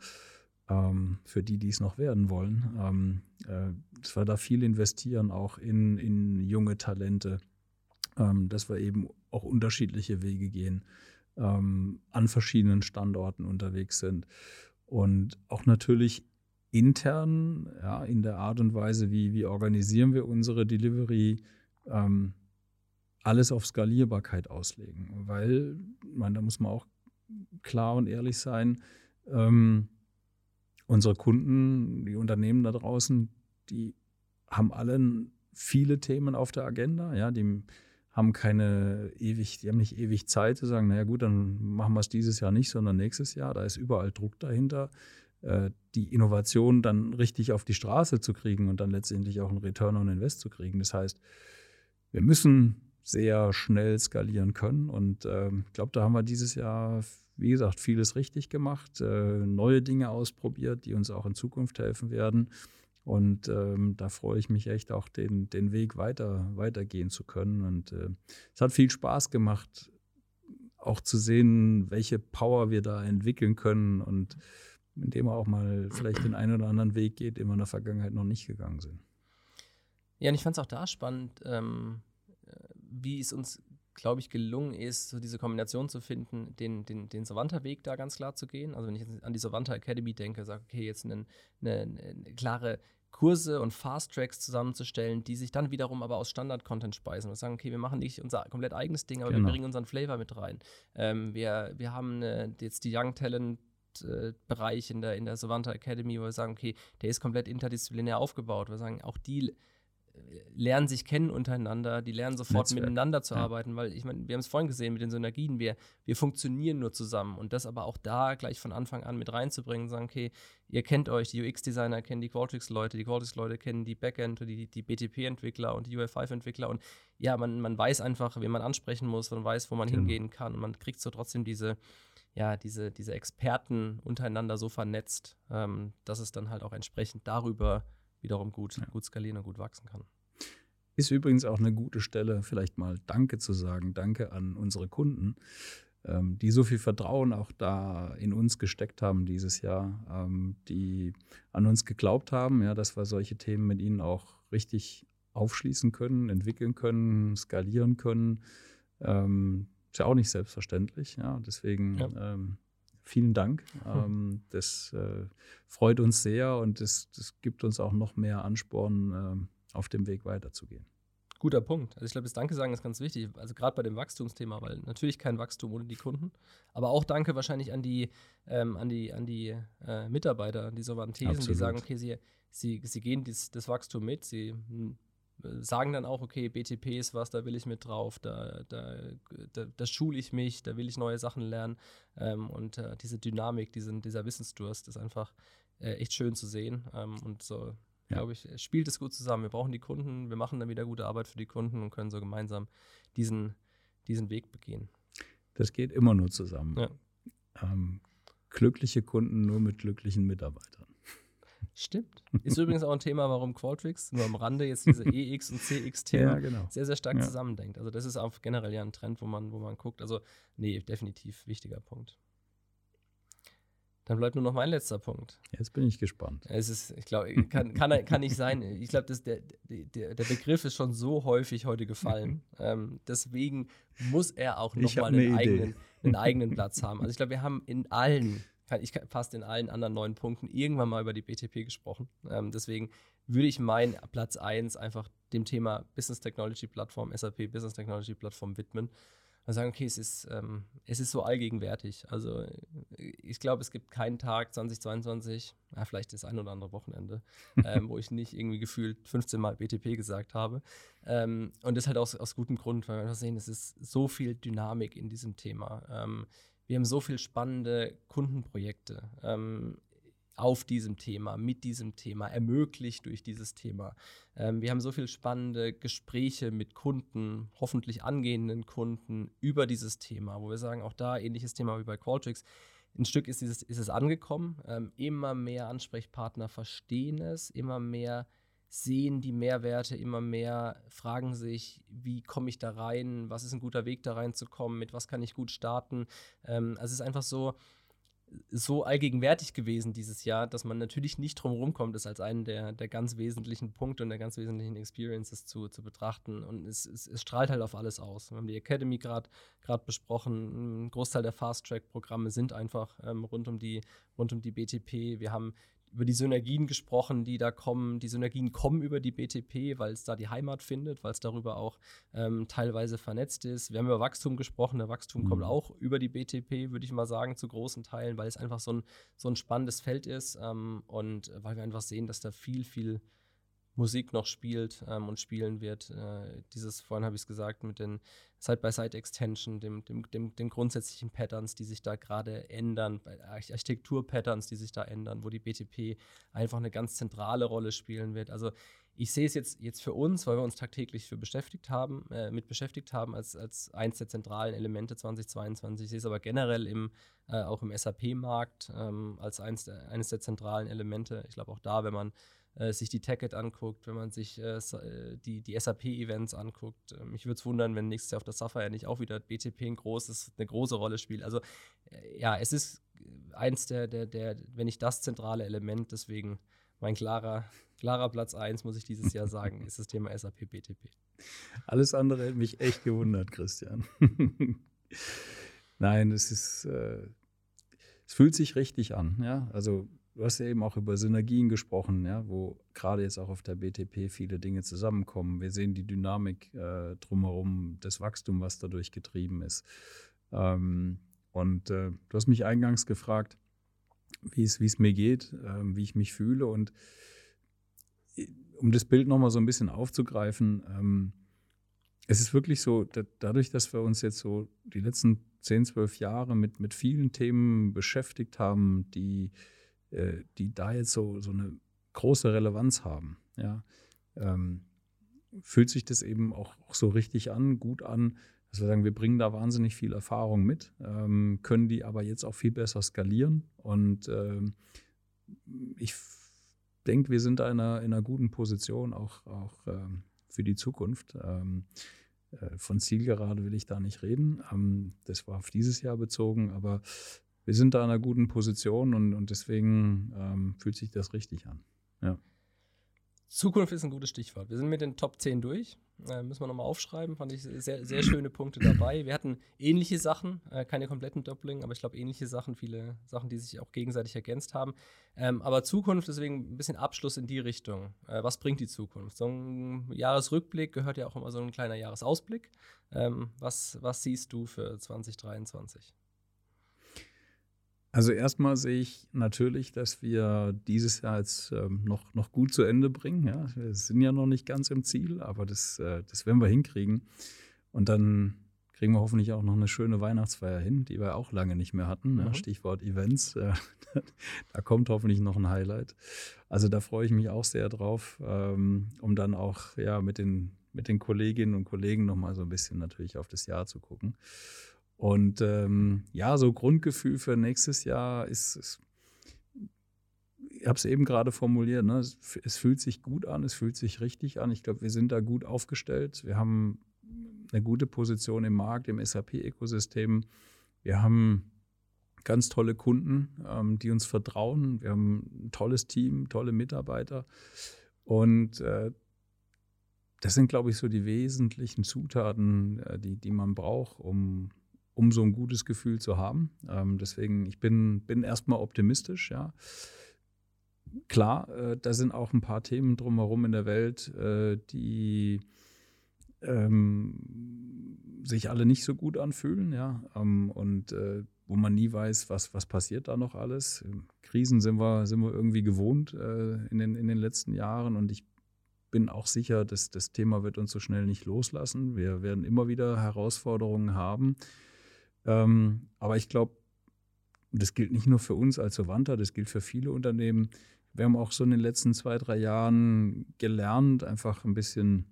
ähm, für die, die es noch werden wollen. Ähm, äh, dass wir da viel investieren, auch in, in junge Talente, ähm, dass wir eben auch unterschiedliche Wege gehen, ähm, an verschiedenen Standorten unterwegs sind und auch natürlich intern, ja, in der Art und Weise, wie, wie organisieren wir unsere Delivery, ähm, alles auf Skalierbarkeit auslegen. Weil, ich meine, da muss man auch klar und ehrlich sein, ähm, unsere Kunden, die Unternehmen da draußen, die haben alle viele Themen auf der Agenda. Ja, die haben keine ewig, die haben nicht ewig Zeit zu sagen, naja gut, dann machen wir es dieses Jahr nicht, sondern nächstes Jahr. Da ist überall Druck dahinter, äh, die Innovation dann richtig auf die Straße zu kriegen und dann letztendlich auch einen Return on Invest zu kriegen. Das heißt, wir müssen sehr schnell skalieren können und äh, ich glaube, da haben wir dieses Jahr, wie gesagt, vieles richtig gemacht, äh, neue Dinge ausprobiert, die uns auch in Zukunft helfen werden. Und ähm, da freue ich mich echt auch, den, den Weg weiter, weitergehen zu können. Und äh, es hat viel Spaß gemacht, auch zu sehen, welche Power wir da entwickeln können und indem wir auch mal vielleicht den einen oder anderen Weg geht, den wir in der Vergangenheit noch nicht gegangen sind. Ja, und ich fand es auch da spannend, ähm, äh, wie es uns glaube ich, gelungen ist, so diese Kombination zu finden, den, den, den Savanta-Weg da ganz klar zu gehen. Also wenn ich jetzt an die Savanta Academy denke, sage, okay, jetzt eine, eine, eine klare Kurse und Fast Tracks zusammenzustellen, die sich dann wiederum aber aus Standard-Content speisen und sagen, okay, wir machen nicht unser komplett eigenes Ding, aber genau. wir bringen unseren Flavor mit rein. Ähm, wir, wir haben äh, jetzt die Young Talent äh, Bereich in der, in der Savanta Academy, wo wir sagen, okay, der ist komplett interdisziplinär aufgebaut. Wir sagen, auch die lernen sich kennen untereinander, die lernen sofort Netzwerk. miteinander zu ja. arbeiten, weil ich meine, wir haben es vorhin gesehen mit den Synergien, wir, wir funktionieren nur zusammen und das aber auch da gleich von Anfang an mit reinzubringen, sagen, okay, ihr kennt euch, die UX-Designer kennen die Qualtrics-Leute, die Qualtrics-Leute kennen die Backend, die, die BTP-Entwickler und die UI5-Entwickler und ja, man, man weiß einfach, wen man ansprechen muss, man weiß, wo man genau. hingehen kann und man kriegt so trotzdem diese, ja, diese, diese Experten untereinander so vernetzt, ähm, dass es dann halt auch entsprechend darüber wiederum gut, ja. gut skalieren und gut wachsen kann. Ist übrigens auch eine gute Stelle, vielleicht mal Danke zu sagen. Danke an unsere Kunden, ähm, die so viel Vertrauen auch da in uns gesteckt haben dieses Jahr, ähm, die an uns geglaubt haben, ja, dass wir solche Themen mit ihnen auch richtig aufschließen können, entwickeln können, skalieren können. Ähm, ist ja auch nicht selbstverständlich. Ja, deswegen ja. Ähm, vielen Dank. Ähm, das äh, freut uns sehr und das, das, gibt uns auch noch mehr Ansporn, äh, auf dem Weg weiterzugehen. Guter Punkt. Also ich glaube, das Danke sagen ist ganz wichtig. Also gerade bei dem Wachstumsthema, weil natürlich kein Wachstum ohne die Kunden. Aber auch Danke wahrscheinlich an die, ähm, an die, an die äh, Mitarbeiter, die so waren Thesen, Absolut. die sagen, okay, sie, sie, sie gehen dies, das Wachstum mit, sie hm, sagen dann auch, okay, BTP ist was, da will ich mit drauf, da, da, da, da schule ich mich, da will ich neue Sachen lernen. Ähm, und äh, diese Dynamik, diesen, dieser Wissensdurst ist einfach äh, echt schön zu sehen. Ähm, und so, ja. glaube ich, spielt es gut zusammen. Wir brauchen die Kunden, wir machen dann wieder gute Arbeit für die Kunden und können so gemeinsam diesen, diesen Weg begehen. Das geht immer nur zusammen. Ja. Ähm, glückliche Kunden nur mit glücklichen Mitarbeitern. Stimmt. Ist übrigens auch ein Thema, warum Qualtrics nur am Rande jetzt diese EX- und CX-Themen ja, genau. sehr, sehr stark ja. zusammendenkt. Also das ist auch generell ja ein Trend, wo man, wo man guckt. Also nee, definitiv wichtiger Punkt. Dann bleibt nur noch mein letzter Punkt. Jetzt bin ich gespannt. Es ist, ich glaube, kann, kann, kann nicht sein. Ich glaube, der, der, der Begriff ist schon so häufig heute gefallen. ähm, deswegen muss er auch nochmal einen, eigenen, einen eigenen Platz haben. Also ich glaube, wir haben in allen ich fast in allen anderen neun Punkten irgendwann mal über die BTP gesprochen. Ähm, deswegen würde ich meinen Platz 1 einfach dem Thema Business Technology Plattform, SAP Business Technology Plattform widmen. Und sagen, okay, es ist, ähm, es ist so allgegenwärtig. Also ich glaube, es gibt keinen Tag 2022, ja, vielleicht das ein oder andere Wochenende, ähm, wo ich nicht irgendwie gefühlt 15 Mal BTP gesagt habe. Ähm, und das halt aus, aus gutem Grund, weil wir sehen, es ist so viel Dynamik in diesem Thema. Wir haben so viele spannende Kundenprojekte ähm, auf diesem Thema, mit diesem Thema, ermöglicht durch dieses Thema. Ähm, wir haben so viele spannende Gespräche mit Kunden, hoffentlich angehenden Kunden über dieses Thema, wo wir sagen, auch da ähnliches Thema wie bei Qualtrics. Ein Stück ist, dieses, ist es angekommen. Ähm, immer mehr Ansprechpartner verstehen es, immer mehr sehen die Mehrwerte immer mehr, fragen sich, wie komme ich da rein, was ist ein guter Weg da reinzukommen, mit was kann ich gut starten. Ähm, also es ist einfach so, so allgegenwärtig gewesen dieses Jahr, dass man natürlich nicht drum rumkommt, es als einen der, der ganz wesentlichen Punkte und der ganz wesentlichen Experiences zu, zu betrachten. Und es, es, es strahlt halt auf alles aus. Wir haben die Academy gerade besprochen. Ein Großteil der Fast-Track-Programme sind einfach ähm, rund, um die, rund um die BTP. Wir haben über die Synergien gesprochen, die da kommen. Die Synergien kommen über die BTP, weil es da die Heimat findet, weil es darüber auch ähm, teilweise vernetzt ist. Wir haben über Wachstum gesprochen. Der Wachstum mhm. kommt auch über die BTP, würde ich mal sagen, zu großen Teilen, weil es einfach so ein, so ein spannendes Feld ist ähm, und weil wir einfach sehen, dass da viel, viel Musik noch spielt ähm, und spielen wird. Äh, dieses, vorhin habe ich es gesagt, mit den Side-by-Side-Extension, dem, dem, dem, dem, grundsätzlichen Patterns, die sich da gerade ändern, Architektur-Patterns, die sich da ändern, wo die BTP einfach eine ganz zentrale Rolle spielen wird. Also ich sehe es jetzt, jetzt für uns, weil wir uns tagtäglich für beschäftigt haben, äh, mit beschäftigt haben, als, als eins der zentralen Elemente 2022. Ich sehe es aber generell im, äh, auch im SAP-Markt ähm, als eins der, eines der zentralen Elemente. Ich glaube auch da, wenn man äh, sich die Tacket anguckt, wenn man sich äh, äh die, die SAP-Events anguckt. Ähm, mich würde es wundern, wenn nächstes Jahr auf der Sapphire nicht auch wieder BTP ein großes, eine große Rolle spielt. Also äh, ja, es ist eins der, der, der, wenn nicht das zentrale Element, deswegen mein klarer, klarer Platz 1, muss ich dieses Jahr sagen, ist das Thema SAP BTP. Alles andere hätte mich echt gewundert, Christian. Nein, es ist, äh, es fühlt sich richtig an. Ja? Also du hast ja eben auch über Synergien gesprochen, ja, wo gerade jetzt auch auf der BTP viele Dinge zusammenkommen. Wir sehen die Dynamik äh, drumherum, das Wachstum, was dadurch getrieben ist. Ähm, und äh, du hast mich eingangs gefragt, wie es mir geht, äh, wie ich mich fühle. Und äh, um das Bild nochmal so ein bisschen aufzugreifen, ähm, es ist wirklich so, da, dadurch, dass wir uns jetzt so die letzten 10, 12 Jahre mit, mit vielen Themen beschäftigt haben, die, äh, die da jetzt so, so eine große Relevanz haben, ja, ähm, fühlt sich das eben auch, auch so richtig an, gut an, dass wir sagen, wir bringen da wahnsinnig viel Erfahrung mit, ähm, können die aber jetzt auch viel besser skalieren. Und ähm, ich denke, wir sind da in einer, in einer guten Position, auch, auch ähm, für die Zukunft. Ähm, äh, von Zielgerade will ich da nicht reden. Ähm, das war auf dieses Jahr bezogen, aber wir sind da in einer guten Position und, und deswegen ähm, fühlt sich das richtig an. Ja. Zukunft ist ein gutes Stichwort. Wir sind mit den Top 10 durch. Äh, müssen wir nochmal aufschreiben. Fand ich sehr, sehr schöne Punkte dabei. Wir hatten ähnliche Sachen, äh, keine kompletten Doppling, aber ich glaube ähnliche Sachen, viele Sachen, die sich auch gegenseitig ergänzt haben. Ähm, aber Zukunft, deswegen ein bisschen Abschluss in die Richtung. Äh, was bringt die Zukunft? So ein Jahresrückblick gehört ja auch immer so ein kleiner Jahresausblick. Ähm, was, was siehst du für 2023? Also erstmal sehe ich natürlich, dass wir dieses Jahr jetzt ähm, noch, noch gut zu Ende bringen. Ja. Wir sind ja noch nicht ganz im Ziel, aber das, äh, das werden wir hinkriegen. Und dann kriegen wir hoffentlich auch noch eine schöne Weihnachtsfeier hin, die wir auch lange nicht mehr hatten. Mhm. Ja. Stichwort Events. Äh, da kommt hoffentlich noch ein Highlight. Also da freue ich mich auch sehr drauf, ähm, um dann auch ja, mit, den, mit den Kolleginnen und Kollegen noch mal so ein bisschen natürlich auf das Jahr zu gucken. Und ähm, ja, so Grundgefühl für nächstes Jahr ist, ist ich habe es eben gerade formuliert, ne? es, es, fühlt sich gut an, es fühlt sich richtig an. Ich glaube, wir sind da gut aufgestellt. Wir haben eine gute Position im Markt, im SAP-Ökosystem. Wir haben ganz tolle Kunden, ähm, die uns vertrauen. Wir haben ein tolles Team, tolle Mitarbeiter. Und äh, das sind, glaube ich, so die wesentlichen Zutaten, äh, die, die man braucht, um, um so ein gutes Gefühl zu haben. Ähm, deswegen, ich bin, bin erstmal optimistisch, ja. Klar, äh, da sind auch ein paar Themen drumherum in der Welt, äh, die ähm, sich alle nicht so gut anfühlen, ja. Ähm, und äh, wo man nie weiß, was, was passiert da noch alles. Krisen sind wir, sind wir irgendwie gewohnt äh, in, den, in den letzten Jahren und ich bin auch sicher, dass das Thema wird uns so schnell nicht loslassen. Wir werden immer wieder Herausforderungen haben. Ähm, aber ich glaube, das gilt nicht nur für uns als Verwandter, das gilt für viele Unternehmen. Wir haben auch so in den letzten zwei, drei Jahren gelernt, einfach ein bisschen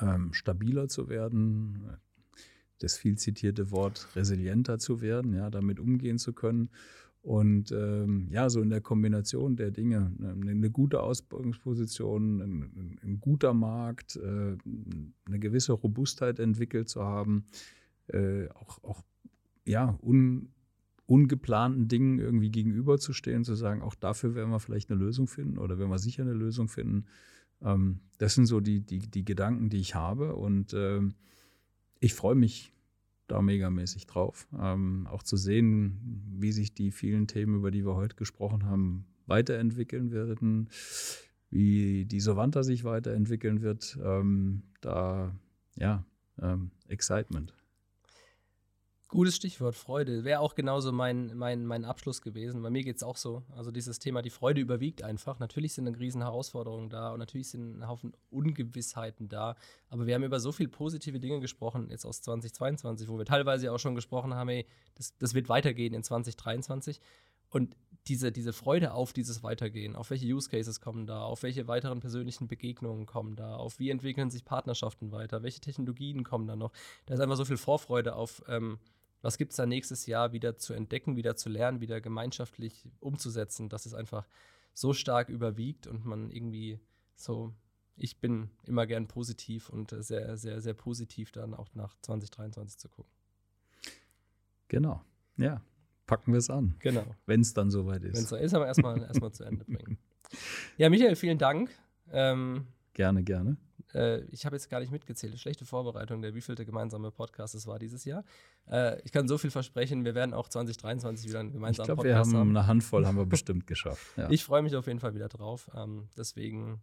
ähm, stabiler zu werden, das viel zitierte Wort resilienter zu werden, ja, damit umgehen zu können. Und ähm, ja, so in der Kombination der Dinge, eine, eine gute Ausbildungsposition, ein, ein, guter Markt, äh, eine gewisse Robustheit entwickelt zu haben, äh, auch, auch ja, un, ungeplanten Dingen irgendwie gegenüberzustehen, zu sagen, auch dafür werden wir vielleicht eine Lösung finden oder werden wir sicher eine Lösung finden. Ähm, das sind so die, die, die Gedanken, die ich habe und ähm, ich freue mich da megamäßig drauf. Ähm, auch zu sehen, wie sich die vielen Themen, über die wir heute gesprochen haben, weiterentwickeln werden, wie die Savanta sich weiterentwickeln wird. Ähm, da, ja, ähm, Excitement. Gutes Stichwort, Freude. Wäre auch genauso mein, mein, mein Abschluss gewesen. Bei mir geht es auch so. Also dieses Thema, die Freude überwiegt einfach. Natürlich sind eine riesen Herausforderungen da und natürlich sind ein Haufen Ungewissheiten da. Aber wir haben über so viele positive Dinge gesprochen, jetzt aus 2022, wo wir teilweise auch schon gesprochen haben, ey, das, das wird weitergehen in 2023. Und diese, diese Freude auf dieses Weitergehen, auf welche Use Cases kommen da, auf welche weiteren persönlichen Begegnungen kommen da, auf wie entwickeln sich Partnerschaften weiter, welche Technologien kommen da noch. Da ist einfach so viel Vorfreude auf ähm, was gibt es da nächstes Jahr wieder zu entdecken, wieder zu lernen, wieder gemeinschaftlich umzusetzen, dass es einfach so stark überwiegt und man irgendwie so, ich bin immer gern positiv und sehr, sehr, sehr positiv dann auch nach 2023 zu gucken. Genau, ja, packen wir es an. Genau. Wenn es dann soweit ist. Wenn es so ist, aber erstmal erstmal zu Ende bringen. Ja, Michael, vielen Dank. Ähm, gerne, gerne. Äh, ich habe jetzt gar nicht mitgezählt, schlechte Vorbereitung, der wievielte gemeinsame Podcast es war dieses Jahr. Äh, ich kann so viel versprechen, wir werden auch 2023 wieder einen gemeinsamen ich glaub, Podcast haben. Ich glaube, wir haben eine Handvoll, haben wir bestimmt geschafft. Ja. Ich freue mich auf jeden Fall wieder drauf. Ähm, deswegen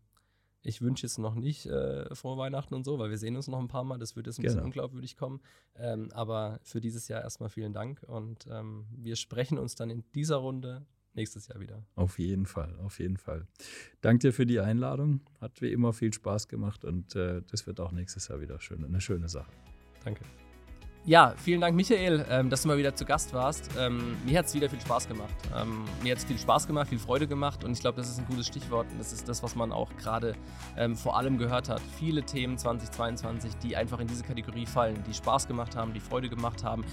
ich wünsche jetzt noch nicht äh, frohe Weihnachten und so, weil wir sehen uns noch ein paar Mal. Das wird jetzt ein genau. bisschen unglaubwürdig kommen. Ähm, aber für dieses Jahr erstmal vielen Dank und ähm, wir sprechen uns dann in dieser Runde nächstes Jahr wieder. Auf jeden Fall, auf jeden Fall. Danke dir für die Einladung. Hat wie immer viel Spaß gemacht und äh, das wird auch nächstes Jahr wieder schön, eine schöne Sache. Danke. Ja, vielen Dank, Michael, ähm, dass du mal wieder zu Gast warst. Ähm, mir hat es wieder viel Spaß gemacht. Ähm, mir hat es viel Spaß gemacht, viel Freude gemacht und ich glaube, das ist ein gutes Stichwort und das ist das, was man auch gerade vor allem gehört hat. Viele Themen 2022, die einfach in diese Kategorie fallen, die Spaß gemacht haben, die Freude gemacht haben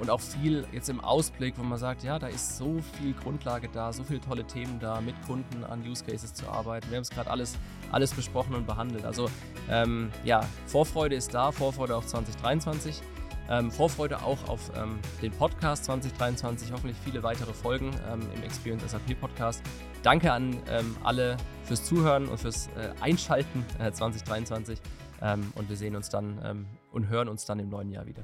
und auch viel jetzt im Ausblick, wo man sagt, ja, da ist so viel Grundlage da, so viele tolle Themen da, mit Kunden an Use Cases zu arbeiten. Wir haben es gerade alles, alles besprochen und behandelt. Also ja, Vorfreude ist da, Vorfreude auf 2023. Ähm, Vorfreude auch auf ähm, den Podcast 2023, hoffentlich viele weitere Folgen ähm, im Experience SAP Podcast. Danke an ähm, alle fürs Zuhören und fürs äh, Einschalten äh, 2023 ähm, und wir sehen uns dann ähm, und hören uns dann im neuen Jahr wieder.